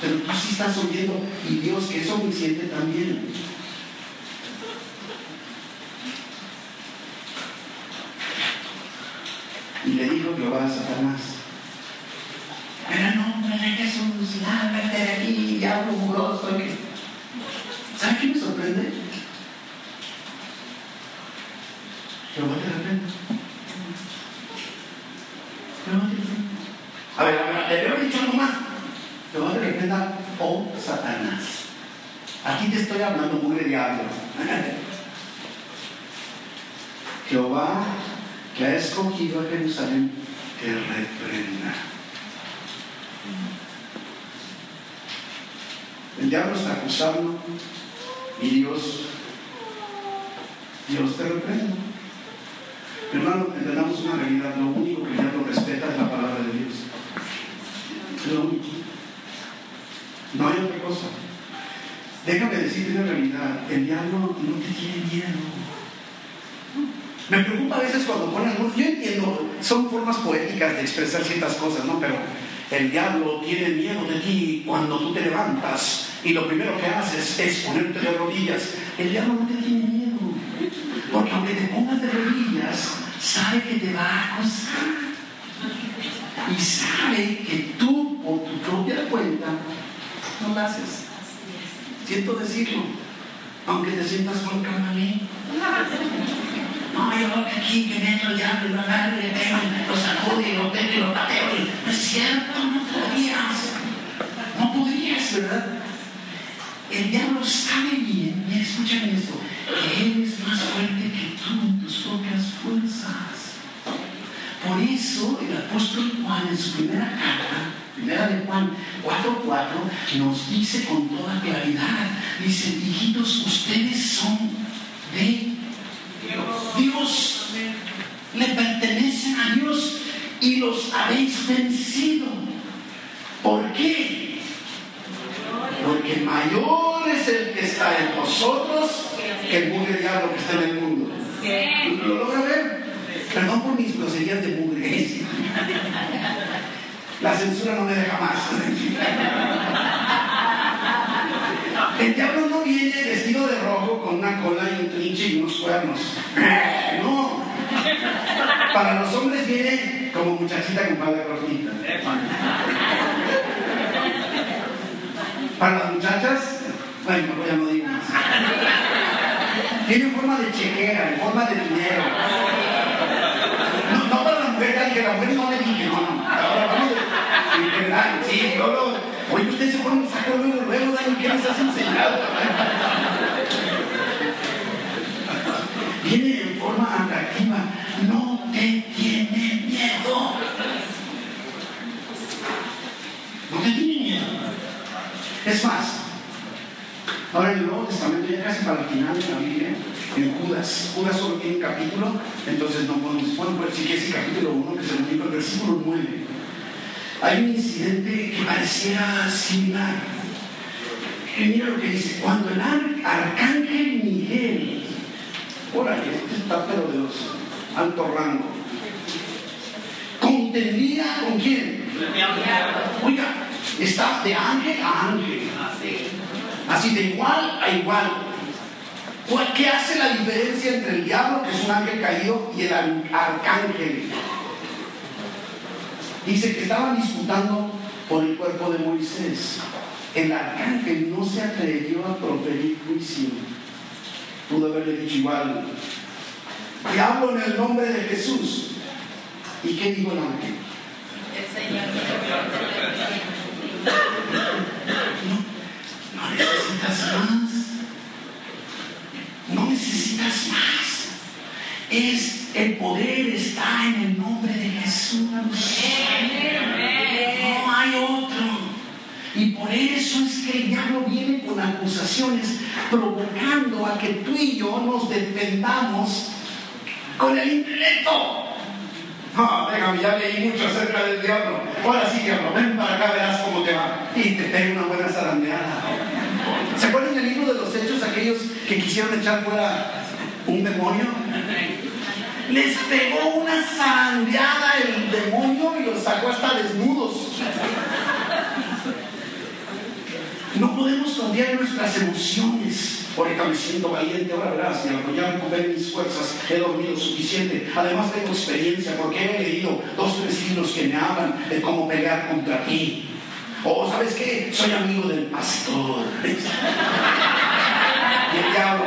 pero tú sí estás oyendo y Dios que es omnisciente también. Y le dijo Jehová a Satanás, pero no, hombre de Jesús, lávate de aquí, diablo mugroso. ¿Sabe qué me sorprende? Jehová te reprenda. Jehová te reprenda. A ver, a ver, le había dicho algo más. Jehová te reprenda, oh Satanás. Aquí te estoy hablando, mugre diablo. Jehová que ha escogido a Jerusalén, te reprenda. El diablo está acusando y Dios, Dios te reprenda. Hermano, entendamos una realidad, lo único que el diablo respeta es la palabra de Dios. Lo único. No hay otra cosa. Déjame decirte una realidad, el diablo no te tiene miedo. Me preocupa a veces cuando ponen, yo entiendo, son formas poéticas de expresar ciertas cosas, ¿no? Pero el diablo tiene miedo de ti cuando tú te levantas y lo primero que haces es ponerte de rodillas. El diablo no te tiene miedo, porque aunque te pongas de rodillas, sabe que te va a. Y sabe que tú, por tu propia cuenta, no lo haces. Siento decirlo, aunque te sientas con mí. No, yo que aquí, que meto el diablo y lo agarro y le lo sacudo y lo pego lo pateo. No es cierto, no podrías. No podrías, ¿verdad? El diablo sabe bien, y escúchame esto, que él es más fuerte que tú en tus propias fuerzas. Por eso el apóstol Juan en su primera carta, primera de Juan 4.4, nos dice con toda claridad, dice, hijitos, ustedes son de Dios le pertenecen a Dios y los habéis vencido. ¿Por qué? Porque mayor es el que está en vosotros que el mugre diablo que está en el mundo. ¿Lo logra ver? Perdón por mis groserías de mugre. La censura no me deja más. El diablo no viene de rojo con una cola y un trinche y unos No. Para los hombres viene como muchachita con falda cortita. Para las muchachas, bueno, ya no digo más. Tiene forma de chequera, en forma de dinero. No, no para la mujer, que la mujer no le dije, no, no. Ahora vamos de, sí, yo lo Oye, usted se pone un saco luego, luego, ¿qué les has enseñado? Es más, ahora en el Nuevo Testamento, ya casi para el final de la Biblia, en Judas, Judas solo tiene un capítulo, entonces no podemos, bueno, pues sí que es el capítulo 1, que es el único, el versículo 9 hay un incidente que pareciera similar. Y mira lo que dice, cuando el arcángel Miguel, órale, este está pero de los alto rango, contendía con quién? Oiga, está de ángel a ángel. Así de igual a igual. ¿Qué hace la diferencia entre el diablo, que es un ángel caído, y el arcángel? Dice que estaban disputando por el cuerpo de Moisés. El arcángel no se atrevió a proferir juicio. Pudo haberle dicho igual, te hablo en el nombre de Jesús. ¿Y qué dijo el ángel? El Señor. No, necesitas más. No necesitas más, es el poder está en el nombre de Jesús. No hay otro. Y por eso es que el diablo viene con acusaciones, provocando a que tú y yo nos defendamos con el intelecto. Ah, déjame, ya leí mucho acerca del diablo. Ahora sí, diablo, ven para acá, verás cómo te va. Y te tengo una buena zarandeada. ¿Se acuerdan del libro de los hechos aquellos que quisieron echar fuera un demonio? Les pegó una zarandeada el demonio y los sacó hasta desnudos. No podemos en nuestras emociones. Ahorita me siento valiente, ahora verás, mi ya ver mis fuerzas, he dormido suficiente. Además tengo experiencia porque he leído dos, tres libros que me hablan de cómo pelear contra ti. O, ¿sabes qué? Soy amigo del pastor. y el diablo,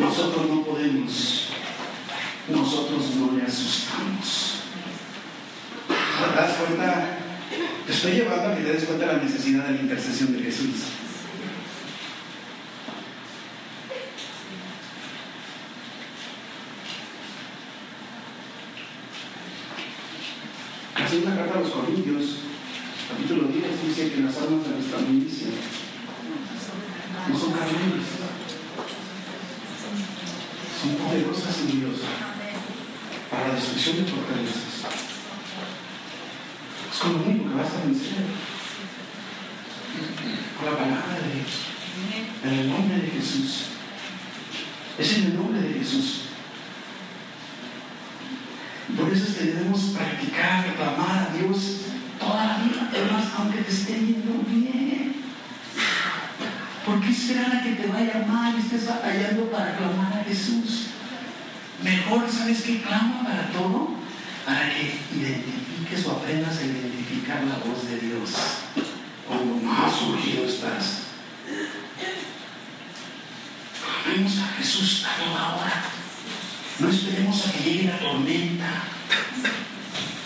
Nosotros no podemos, nosotros no le asustamos. ¿Te? Te estoy llevando a que te des cuenta de la necesidad de la intercesión de Jesús. La segunda carta a los Corintios, capítulo 10, dice que las armas de nuestra milicia no son carnales, son poderosas en Dios para la destrucción de fortalezas. Es con lo único que vas a vencer. Con la palabra de Dios. En el nombre de Jesús. Es en el nombre de Jesús. Por eso es que debemos practicar, reclamar a Dios toda la vida, además, aunque te esté yendo bien. ¿Por qué esperar a que te vaya mal y estés batallando para clamar a Jesús? Mejor, ¿sabes qué clama para todo? Para que identifiques o aprendas a identificar la voz de Dios cuando más surgido estás. Clamemos a Jesús a toda hora. No esperemos a que llegue la tormenta.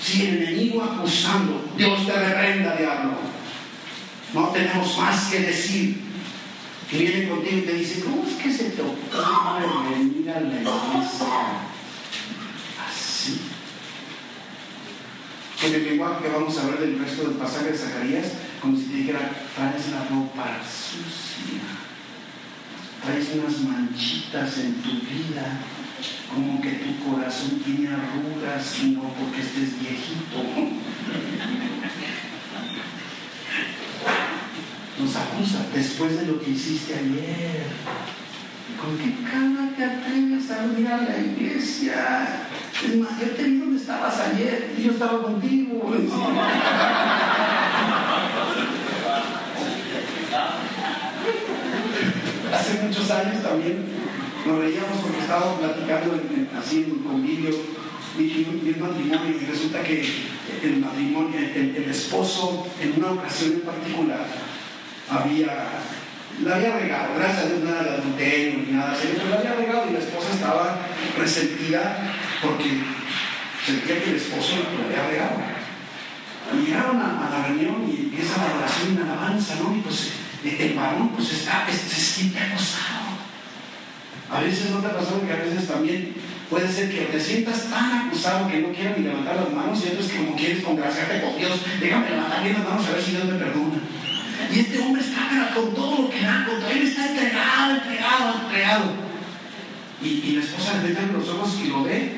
Si el enemigo acusando, Dios te reprenda, diablo. No tenemos más que decir. Que viene contigo y te dice, ¿cómo es que se te ocurre venir a la iglesia? Así. En el lenguaje que vamos a ver del resto del pasaje de Zacarías, como si te dijera, traes la ropa sucia, traes unas manchitas en tu vida, como que tu corazón tiene arrugas no porque estés viejito. Nos acusa después de lo que hiciste ayer. ¿Con qué cara te atreves a venir a la iglesia? Es más, yo te vi donde estabas ayer y yo estaba contigo. Hace muchos años también nos reíamos porque estábamos platicando en, así en un convivio y un matrimonio y resulta que el matrimonio, el, el, esposo en una ocasión en particular había, la había regado, gracias a Dios nada de adulterio ni nada serio, pero la había regado y la esposa estaba resentida porque sentía que el esposo lo había regado. Y llegaron a, la reunión y empieza la oración y la alabanza, ¿no? Y pues el varón pues está, se siente acosado. A veces no te ha pasado que a veces también puede ser que te sientas tan acusado que no quieras ni levantar las manos y entonces como quieres congraciarte con Dios, déjame levantar bien las manos a ver si Dios me perdona. Y este hombre está con todo lo que da, contra él está entregado, entregado, entregado. Y, y la esposa le mete los ojos y lo ve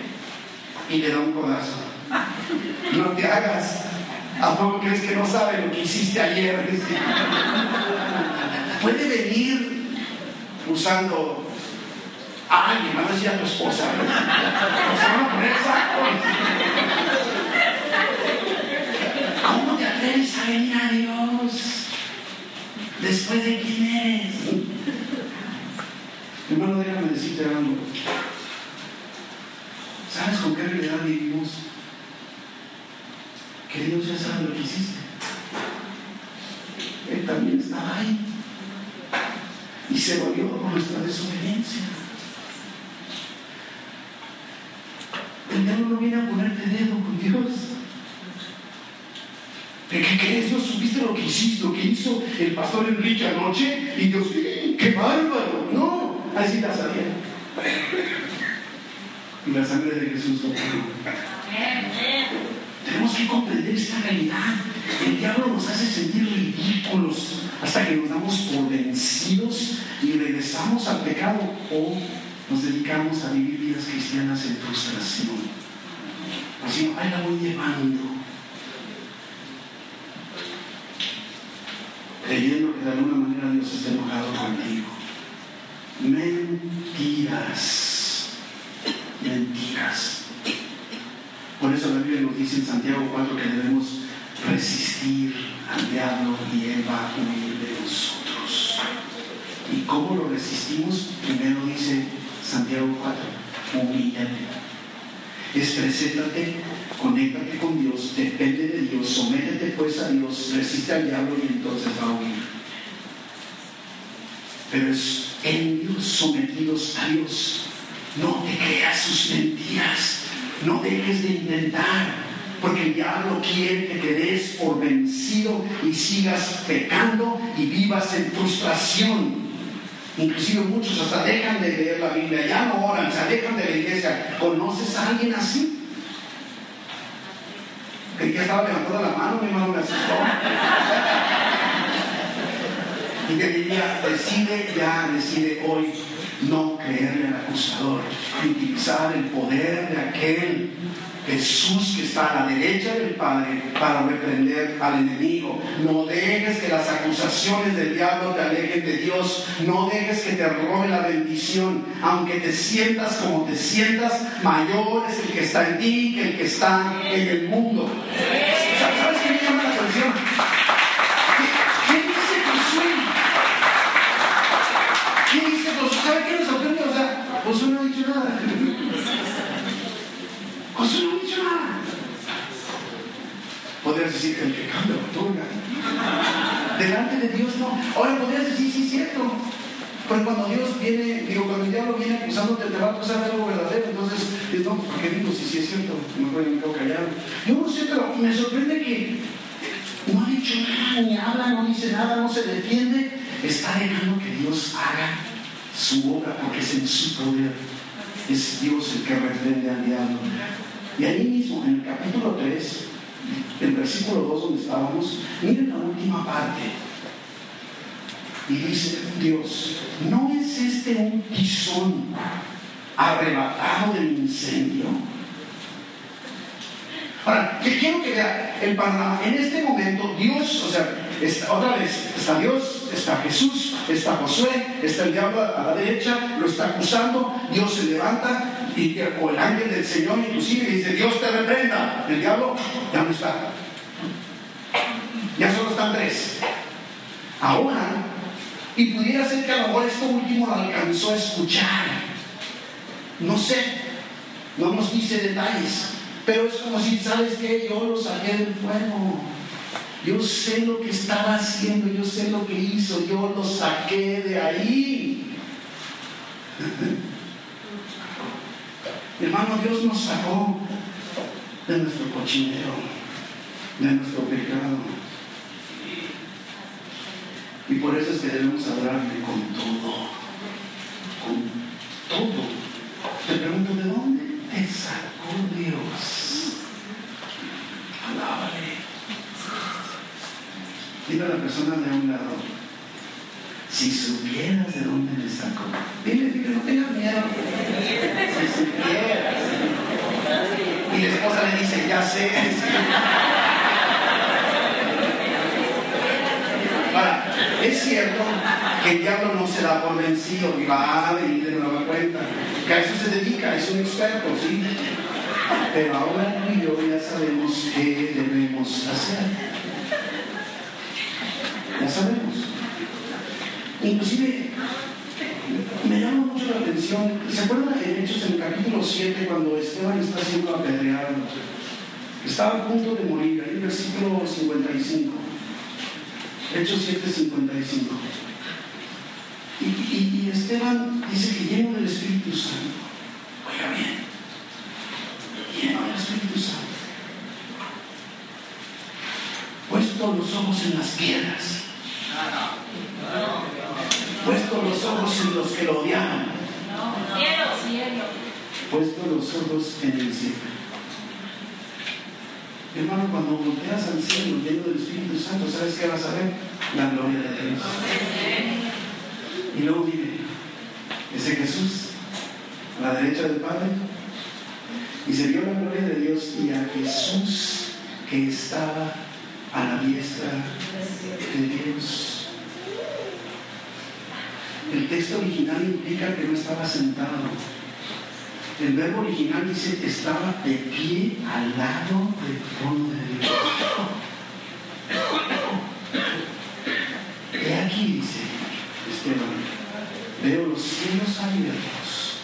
y le da un codazo. No te hagas. ¿A poco crees que no sabe lo que hiciste ayer? Puede venir usando a alguien, van a decir a tu esposa. Van a poner. ¿Cómo te atreves a venir a Dios? Después de quién eres. Hermano, déjame decirte algo. ¿Sabes con qué realidad vivimos? Que Dios ya sabe lo que hiciste. Él también estaba ahí. Y se volvió por nuestra desobediencia. El diablo no viene a ponerte dedo con Dios. ¿De qué ¿Qué crees? Dios, supiste lo que hiciste, lo que hizo el pastor Enrique anoche. Y Dios, ¡qué bárbaro! No, así la sabía. Y la sangre de Jesús lo Tenemos que comprender esta realidad. El diablo nos hace sentir ridículos hasta que nos damos por vencidos y regresamos al pecado o nos dedicamos a vivir vidas cristianas en frustración. Así, ahí la voy llevando. Creyendo que de alguna manera Dios está enojado contigo. Mentiras. Mentiras. Por eso la Biblia nos dice en Santiago 4 que debemos resistir al diablo y él va a huir de nosotros. ¿Y cómo lo resistimos? Primero dice Santiago 4, humíllate. Expreséntate, conéctate con Dios, depende de Dios, sométete pues a Dios, resiste al diablo y entonces va a huir. Pero es en Dios, sometidos a Dios. No te creas sus mentiras, no dejes de intentar, porque el diablo quiere que te des por vencido y sigas pecando y vivas en frustración. Inclusive muchos hasta dejan de leer la Biblia, ya no oran, se alejan de la iglesia. ¿Conoces a alguien así? Que ya estaba levantando la mano, mi hermano me asustó. y que diría, decide ya, decide hoy no creerle al acusador, utilizar el poder de aquel Jesús que está a la derecha del Padre para reprender al enemigo. No dejes que las acusaciones del diablo te alejen de Dios. No dejes que te robe la bendición. Aunque te sientas como te sientas, mayor es el que está en ti que el que está en el mundo. ¿Sabes qué me llama la atención? ¿Qué dice Josué? ¿Qué dice Josué? ¿Sabe qué nos sorprende? O sea, Josué no ha dicho nada. Josué no ha dicho nada. Podrías decir, el que cambia otorga. Delante de Dios no. Ahora podrías decir, sí, es cierto. Pero cuando Dios viene, digo, cuando el diablo viene acusándote, te va a acusar de algo verdadero. Entonces, no, ¿por qué digo si sí es cierto? Mejor yo me quedo callado. Yo no sé, pero me sorprende que no ha dicho nada, ni habla, no dice nada, no se defiende. Está dejando que Dios haga su obra porque es en su poder. Es Dios el que reprende al diablo. Y ahí mismo, en el capítulo 3, el versículo 2 donde estábamos, miren la última parte. Y dice Dios, ¿no es este un tizón arrebatado del incendio? Ahora, que quiero que vea el panorama. En este momento, Dios, o sea, otra vez, está Dios, está Jesús, está Josué, está el diablo a la derecha, lo está acusando, Dios se levanta, y, o el ángel del Señor inclusive dice, Dios te reprenda. El diablo ya no está. Ya solo están tres. Ahora, y pudiera ser que a lo mejor esto último lo alcanzó a escuchar. No sé, no nos dice detalles, pero es como si, ¿sabes qué? Yo lo saqué del fuego. Yo sé lo que estaba haciendo, yo sé lo que hizo, yo lo saqué de ahí. Hermano, Dios nos sacó de nuestro cochinero, de nuestro pecado. Y por eso es que debemos adorarle con todo, con todo. Te pregunto, ¿de dónde te sacó Dios? Alábale. Dile a la persona de un lado, si supieras de dónde me sacó, dile, dile, no tengas miedo. Si supieras. Y la esposa le dice, ya sé. Ahora, es cierto que el diablo no se da por vencido y va a venir de nueva cuenta. Que a eso se dedica, es un experto, ¿sí? Pero ahora tú y yo ya sabemos qué debemos hacer. Ya sabemos. Inclusive, me llama mucho la atención, ¿se acuerdan en Hechos en el capítulo 7 cuando Esteban está siendo apedreado? Estaba a punto de morir, ahí el versículo 55. Hechos 7, 55. Y, y, y Esteban dice que lleno del Espíritu Santo. Oiga bien, lleno del Espíritu Puesto ojos en las piedras. Puesto los ojos en los que lo odiaban. Puesto los ojos en el cielo. Hermano, cuando volteas al cielo lleno del Espíritu Santo, ¿sabes qué vas a ver? La gloria de Dios. Y luego viene ese Jesús a la derecha del Padre. Y se vio la gloria de Dios y a Jesús que estaba a la diestra de Dios. El texto original implica que no estaba sentado. El verbo original dice que estaba de pie al lado del trono de Dios. He aquí, dice Esteban, veo los cielos abiertos.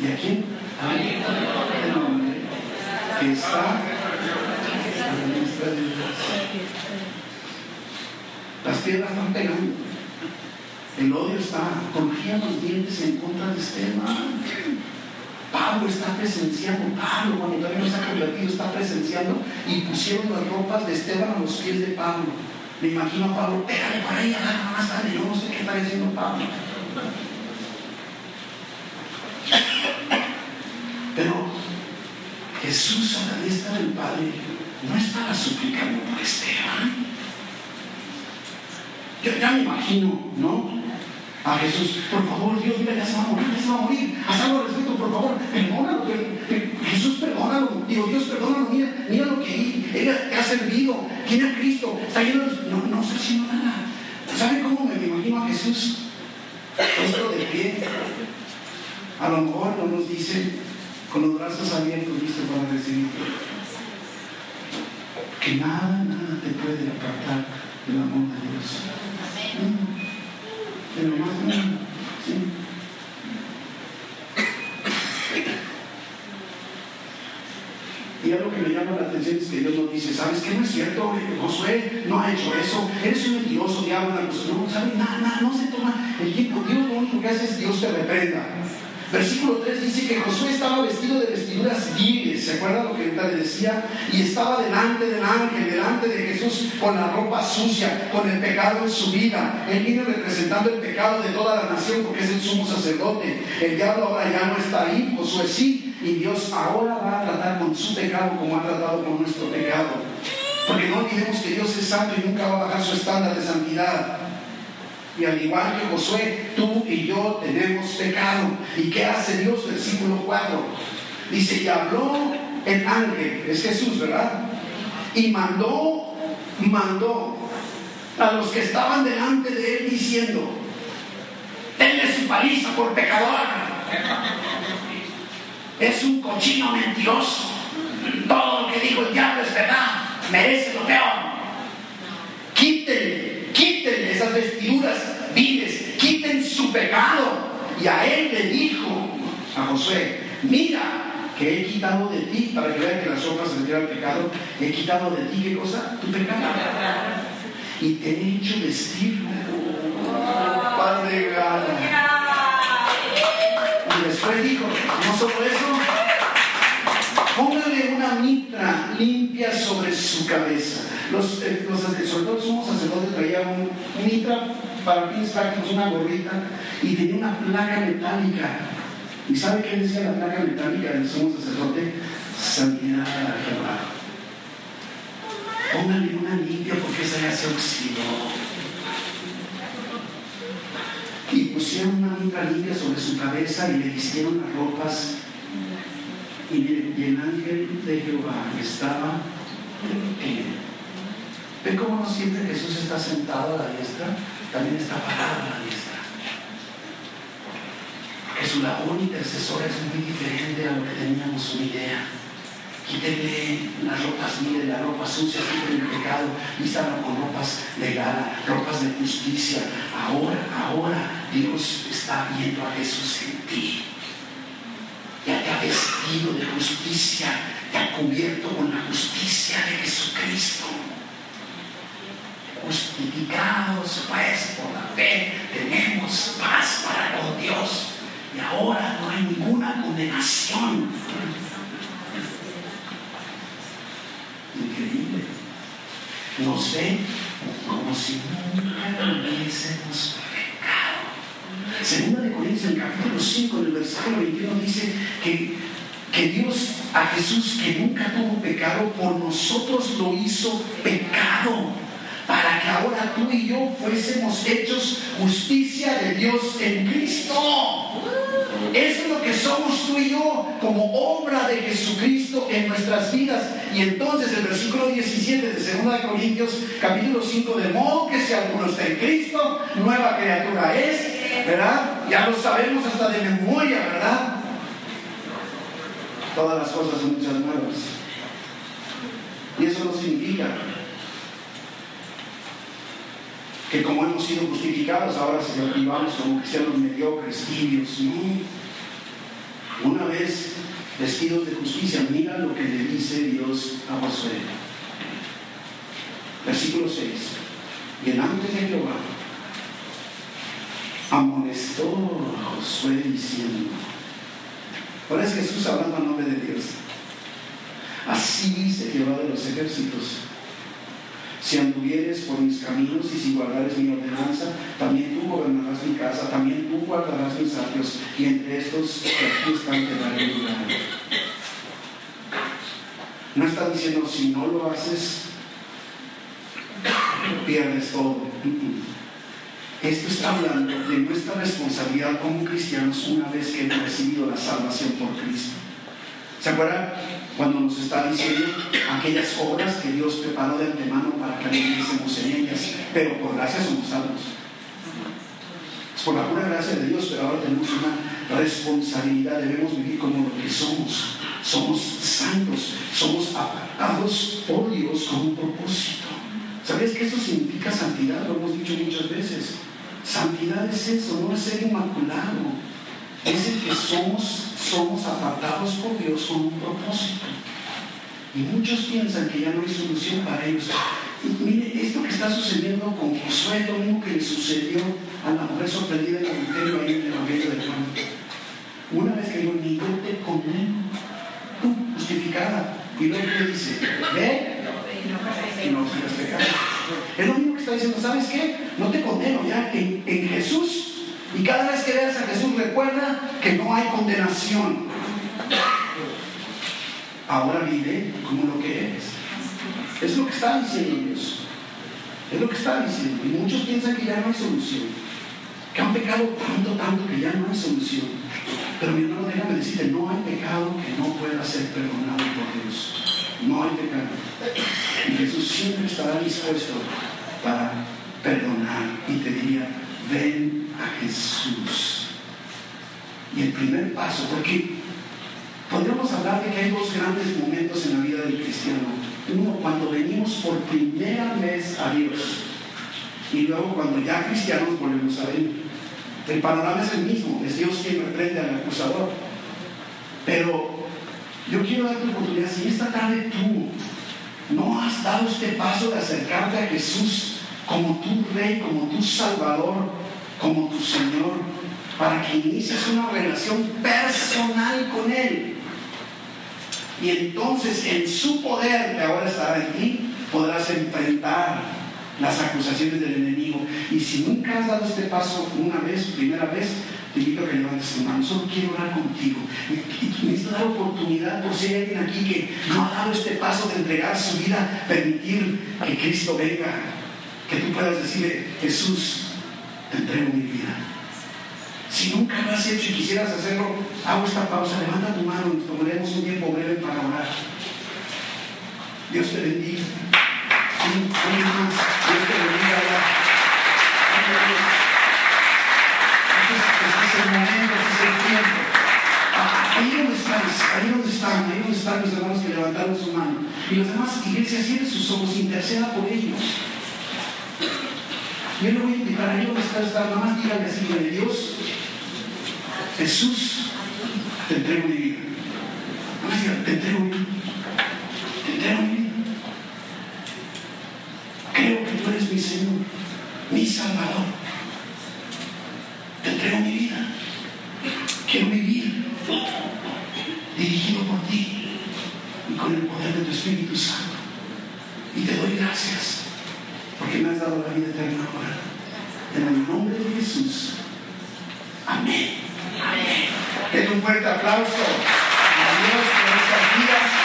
¿Y a quién? El hombre que está a la diestra de Dios. Las piedras están pegando. El odio está, crujía los dientes en contra de Esteban. Pablo está presenciando, Pablo cuando todavía no se ha convertido está presenciando y pusieron las ropas de Esteban a los pies de Pablo. Me imagino a Pablo, pégale para agarra más tarde, no sé qué está diciendo Pablo. Pero Jesús a la diestra del Padre no estaba suplicando por Esteban. Yo ya me imagino, ¿no? a Jesús, por favor, Dios, mira, ya se va a morir, ya se va a morir, haz algo al respecto, por favor, perdónalo, Jesús, perdónalo, digo, Dios, perdónalo, mira, mira lo que él te ha servido, tiene a Cristo, está lleno de... No, no está haciendo nada. ¿Sabe cómo me, imagino a Jesús? Esto de pie. A lo mejor no nos dice con los brazos abiertos, listo para recibir. Que nada, nada te puede apartar del amor de Dios de lo más mínimo. ¿sí? Y algo que me llama la atención es que Dios nos dice, ¿sabes qué? No es cierto, Josué no ha hecho eso, eres un mentiroso, diablo, no, ¿sabes? Nada, nada, no se toma el tiempo. Dios lo único que hace es Dios te reprenda. Versículo 3 dice que Josué estaba vestido de vestiduras viles, ¿se acuerdan lo que ahorita le decía? Y estaba delante del ángel, delante de Jesús, con la ropa sucia, con el pecado en su vida. Él vino representando el pecado de toda la nación porque es el sumo sacerdote. El diablo ahora ya no está ahí, Josué sí, y Dios ahora va a tratar con su pecado como ha tratado con nuestro pecado. Porque no olvidemos que Dios es santo y nunca va a bajar su estándar de santidad. Y al igual que Josué, tú y yo tenemos pecado. ¿Y qué hace Dios? Versículo 4. Dice, y habló el ángel, es Jesús, ¿verdad? Y mandó, mandó a los que estaban delante de él diciendo, denle su paliza por pecador. Es un cochino mentiroso. Todo lo que dijo el diablo es verdad. Merece lo peor. Quítele quiten esas vestiduras viles, quiten su pecado. Y a él le dijo, a José, mira que he quitado de ti, para que vean que las sopas se refiere al pecado, he quitado de ti, ¿qué cosa? Tu pecado. Y te he hecho vestir. Padre, Y después dijo, no solo eso, póngale una mitra limpia sobre su cabeza los, eh, los sobre todo traía un, mitra para fines prácticos, una gorrita, y tenía una placa metálica. ¿Y sabe qué decía la placa metálica del sumo sacerdote? Santidad a Jehová. Póngale una limpia porque esa ya se oxidó. Y pusieron una mitra limpia sobre su cabeza y le vistieron las ropas. Y, el ángel de Jehová estaba en ¿Ven cómo no siempre Jesús está sentado a la diestra? También está parado a la diestra. Que su labor intercesora es muy diferente a lo que teníamos una idea. Quítenle las ropas, miren las ropas sucias, quítenle el pecado, vístanlo con ropas de gala, ropas de justicia. Ahora, ahora Dios está viendo a Jesús en ti. Ya te ha vestido de justicia, te ha cubierto con la justicia de Jesucristo justificados pues por la fe, tenemos paz para con Dios y ahora no hay ninguna condenación. Increíble. nos ve como si nunca hubiésemos pecado. Segunda de Corintios, en capítulo 5, en el versículo 21, dice que, que Dios a Jesús, que nunca tuvo pecado, por nosotros lo hizo pecado para que ahora tú y yo fuésemos hechos justicia de Dios en Cristo. Eso es lo que somos tú y yo como obra de Jesucristo en nuestras vidas. Y entonces el versículo 17 de 2 de Corintios capítulo 5, de modo que si alguno está en Cristo, nueva criatura es, ¿verdad? Ya lo sabemos hasta de memoria, ¿verdad? Todas las cosas son muchas nuevas. Y eso no significa que como hemos sido justificados, ahora se vivamos como cristianos mediocres, tibios. No. Una vez vestidos de justicia, mira lo que le dice Dios a Josué. Versículo 6. Delante de Jehová amonestó a Josué diciendo, ahora es Jesús hablando a nombre de Dios. Así dice Jehová de los ejércitos si anduvieres por mis caminos y si guardares mi ordenanza, también tú gobernarás mi casa, también tú guardarás mis atrios, y entre estos que aquí están te daré lugar. No está diciendo, si no lo haces, pierdes todo. Esto está hablando de nuestra responsabilidad como cristianos una vez que hemos recibido la salvación por Cristo. ¿Se acuerdan? cuando nos está diciendo aquellas obras que Dios preparó de antemano para que viviésemos en ellas, pero por gracia somos salvos. Es por la pura gracia de Dios, pero ahora tenemos una responsabilidad, debemos vivir como lo que somos. Somos santos, somos apartados por Dios con un propósito. ¿Sabías que eso significa santidad? Lo hemos dicho muchas veces. Santidad es eso, no es ser inmaculado. Es el que somos somos apartados por Dios con un propósito. Y muchos piensan que ya no hay solución para ellos. Mire, esto que está sucediendo con Josué lo mismo que le sucedió a la mujer sorprendida en el Evangelio ahí en el Evangelio de Juan. Una vez que dijo, ni yo te condeno, justificada. Y luego le dice, ve y no sigas. Es lo mismo que está diciendo, ¿sabes qué? No te condeno ya en Jesús y cada vez que veas a Jesús, recuerda que no hay condenación. Ahora vive como lo que eres. Es lo que está diciendo Dios. Es lo que está diciendo. Y muchos piensan que ya no hay solución. Que han pecado tanto, tanto que ya no hay solución. Pero mi hermano, déjame decirte, no hay pecado que no pueda ser perdonado por Dios. No hay pecado. Y Jesús siempre estará dispuesto para perdonar. Y te diría, ven a Jesús. Y el primer paso, porque podríamos hablar de que hay dos grandes momentos en la vida del cristiano. Uno, cuando venimos por primera vez a Dios. Y luego cuando ya cristianos volvemos a venir. El panorama es el mismo, es Dios quien reprende al acusador. Pero yo quiero darte oportunidad, si esta tarde tú no has dado este paso de acercarte a Jesús como tu rey, como tu salvador, como tu Señor, para que inicies una relación personal con Él. Y entonces en su poder, que ahora estará en ti, podrás enfrentar las acusaciones del enemigo. Y si nunca has dado este paso una vez, primera vez, te invito a que levantes tu mano. Solo quiero orar contigo. Y necesito dar oportunidad por si hay alguien aquí que no ha dado este paso de entregar su vida, permitir que Cristo venga. Que tú puedas decirle, Jesús, entrego mi vida. Si nunca lo has hecho y quisieras hacerlo, hago esta pausa, levanta tu mano y tomaremos un tiempo breve para orar. Dios te bendiga. Dios te bendiga. Este es el momento, este es el tiempo. Ah, ahí donde estás, ahí donde están, ahí donde están los hermanos que levantaron su mano. Y los demás iglesias, cierren sus ojos, interceda por ellos. Yo le voy a invitar a ellos a estar, nada más díganle así, de Dios, Jesús, te entrego mi vida. Nada te entrego mi vida. Te entrego mi vida. Creo que tú eres mi Señor, mi Salvador. Te entrego mi vida. Quiero vivir dirigido por ti y con el poder de tu Espíritu Santo. Y te doy gracias dado la vida eterna ahora. En el nombre de Jesús. Amén. Amén. Den un fuerte aplauso a Dios por estas vidas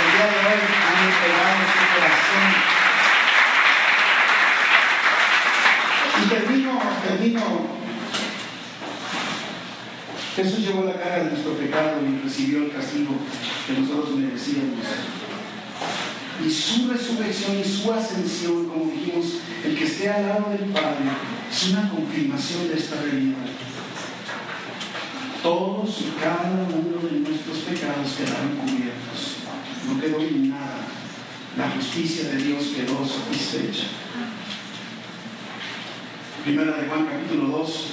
el día de hoy han entregado su corazón. Y termino, termino. Jesús llevó la carga de nuestro pecado y recibió el castigo que nosotros merecíamos y su resurrección y su ascensión, como dijimos, el que esté al lado del Padre, es una confirmación de esta realidad. Todos y cada uno de nuestros pecados quedaron cubiertos. No quedó en nada. La justicia de Dios quedó satisfecha. Primera de Juan capítulo 2.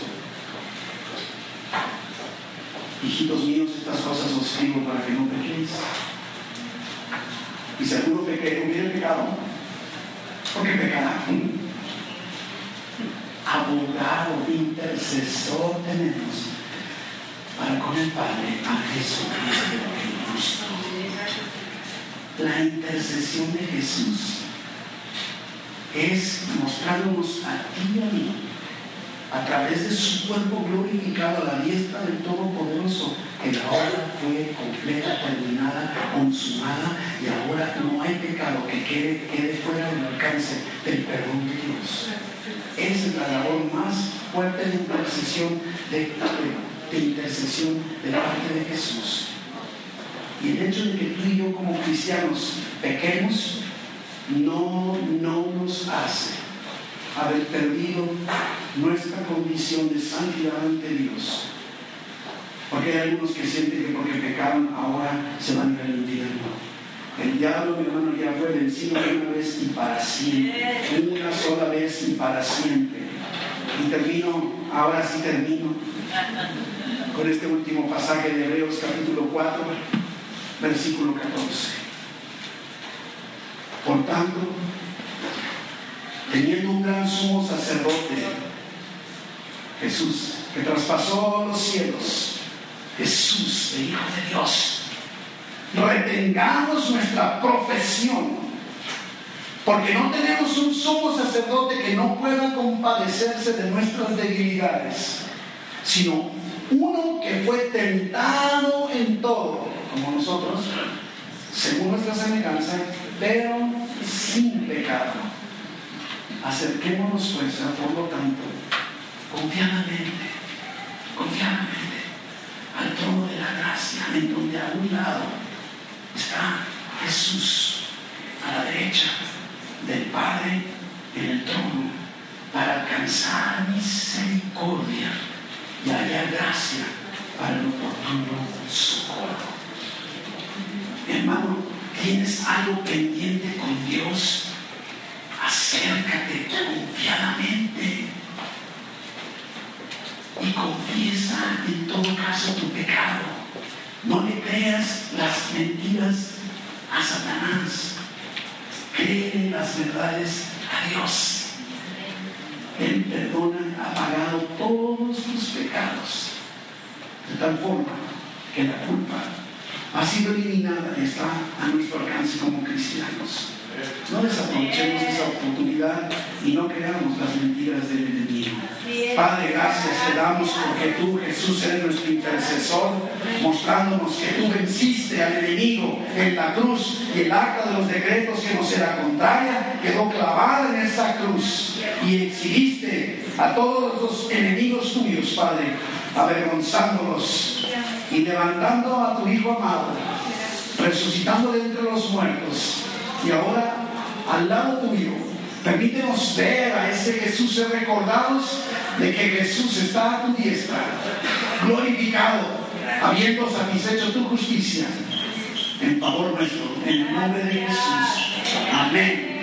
Hijitos míos, estas cosas os escribo para que no pequéis. Y seguro que hubiera pecado. Porque pecará. Abogado, intercesor tenemos para con el Padre a Jesucristo. La intercesión de Jesús es mostrándonos a ti y a mí a través de su cuerpo glorificado a la diestra del Todopoderoso, que la obra fue completa, terminada, consumada, y ahora no hay pecado que quede, quede fuera del alcance del perdón de Dios. Es la labor más fuerte de intercesión de, de intercesión de parte de Jesús. Y el hecho de que tú y yo como cristianos pequemos no, no nos hace haber perdido nuestra condición de santidad ante Dios. Porque hay algunos que sienten que porque pecaron ahora se van a al infierno. El diablo, mi hermano, ya fue vencido una vez y para siempre. Una sola vez y para siempre. Y termino, ahora sí termino, con este último pasaje de Hebreos capítulo 4, versículo 14. Por tanto, teniendo un gran sumo sacerdote, Jesús, que traspasó los cielos, Jesús, el Hijo de Dios, retengamos nuestra profesión, porque no tenemos un sumo sacerdote que no pueda compadecerse de nuestras debilidades, sino uno que fue tentado en todo, como nosotros, según nuestra semejanza, pero sin pecado. Acerquémonos pues, por lo tanto, confiadamente, confiadamente, al trono de la gracia, en donde a un lado está Jesús, a la derecha del Padre en el trono, para alcanzar misericordia y hallar gracia para el oportuno socorro. hermano, ¿tienes algo pendiente con Dios? acércate confiadamente y confiesa en todo caso tu pecado. No le creas las mentiras a Satanás. Cree las verdades a Dios. Él perdona, ha pagado todos tus pecados. De tal forma que la culpa ha sido eliminada y está a nuestro alcance como cristianos. No desaprovechemos esa oportunidad y no creamos las mentiras del enemigo. Padre, gracias te damos porque tú, Jesús, eres nuestro intercesor, mostrándonos que tú venciste al enemigo en la cruz y el acta de los decretos que nos era contraria quedó clavada en esa cruz y exhibiste a todos los enemigos tuyos, Padre, avergonzándolos y levantando a tu Hijo amado, resucitando de entre los muertos y ahora, al lado tuyo, permítenos ver a ese Jesús ser recordados de que Jesús está a tu diestra, glorificado, habiendo satisfecho tu justicia en favor nuestro, en el nombre de Jesús. Amén.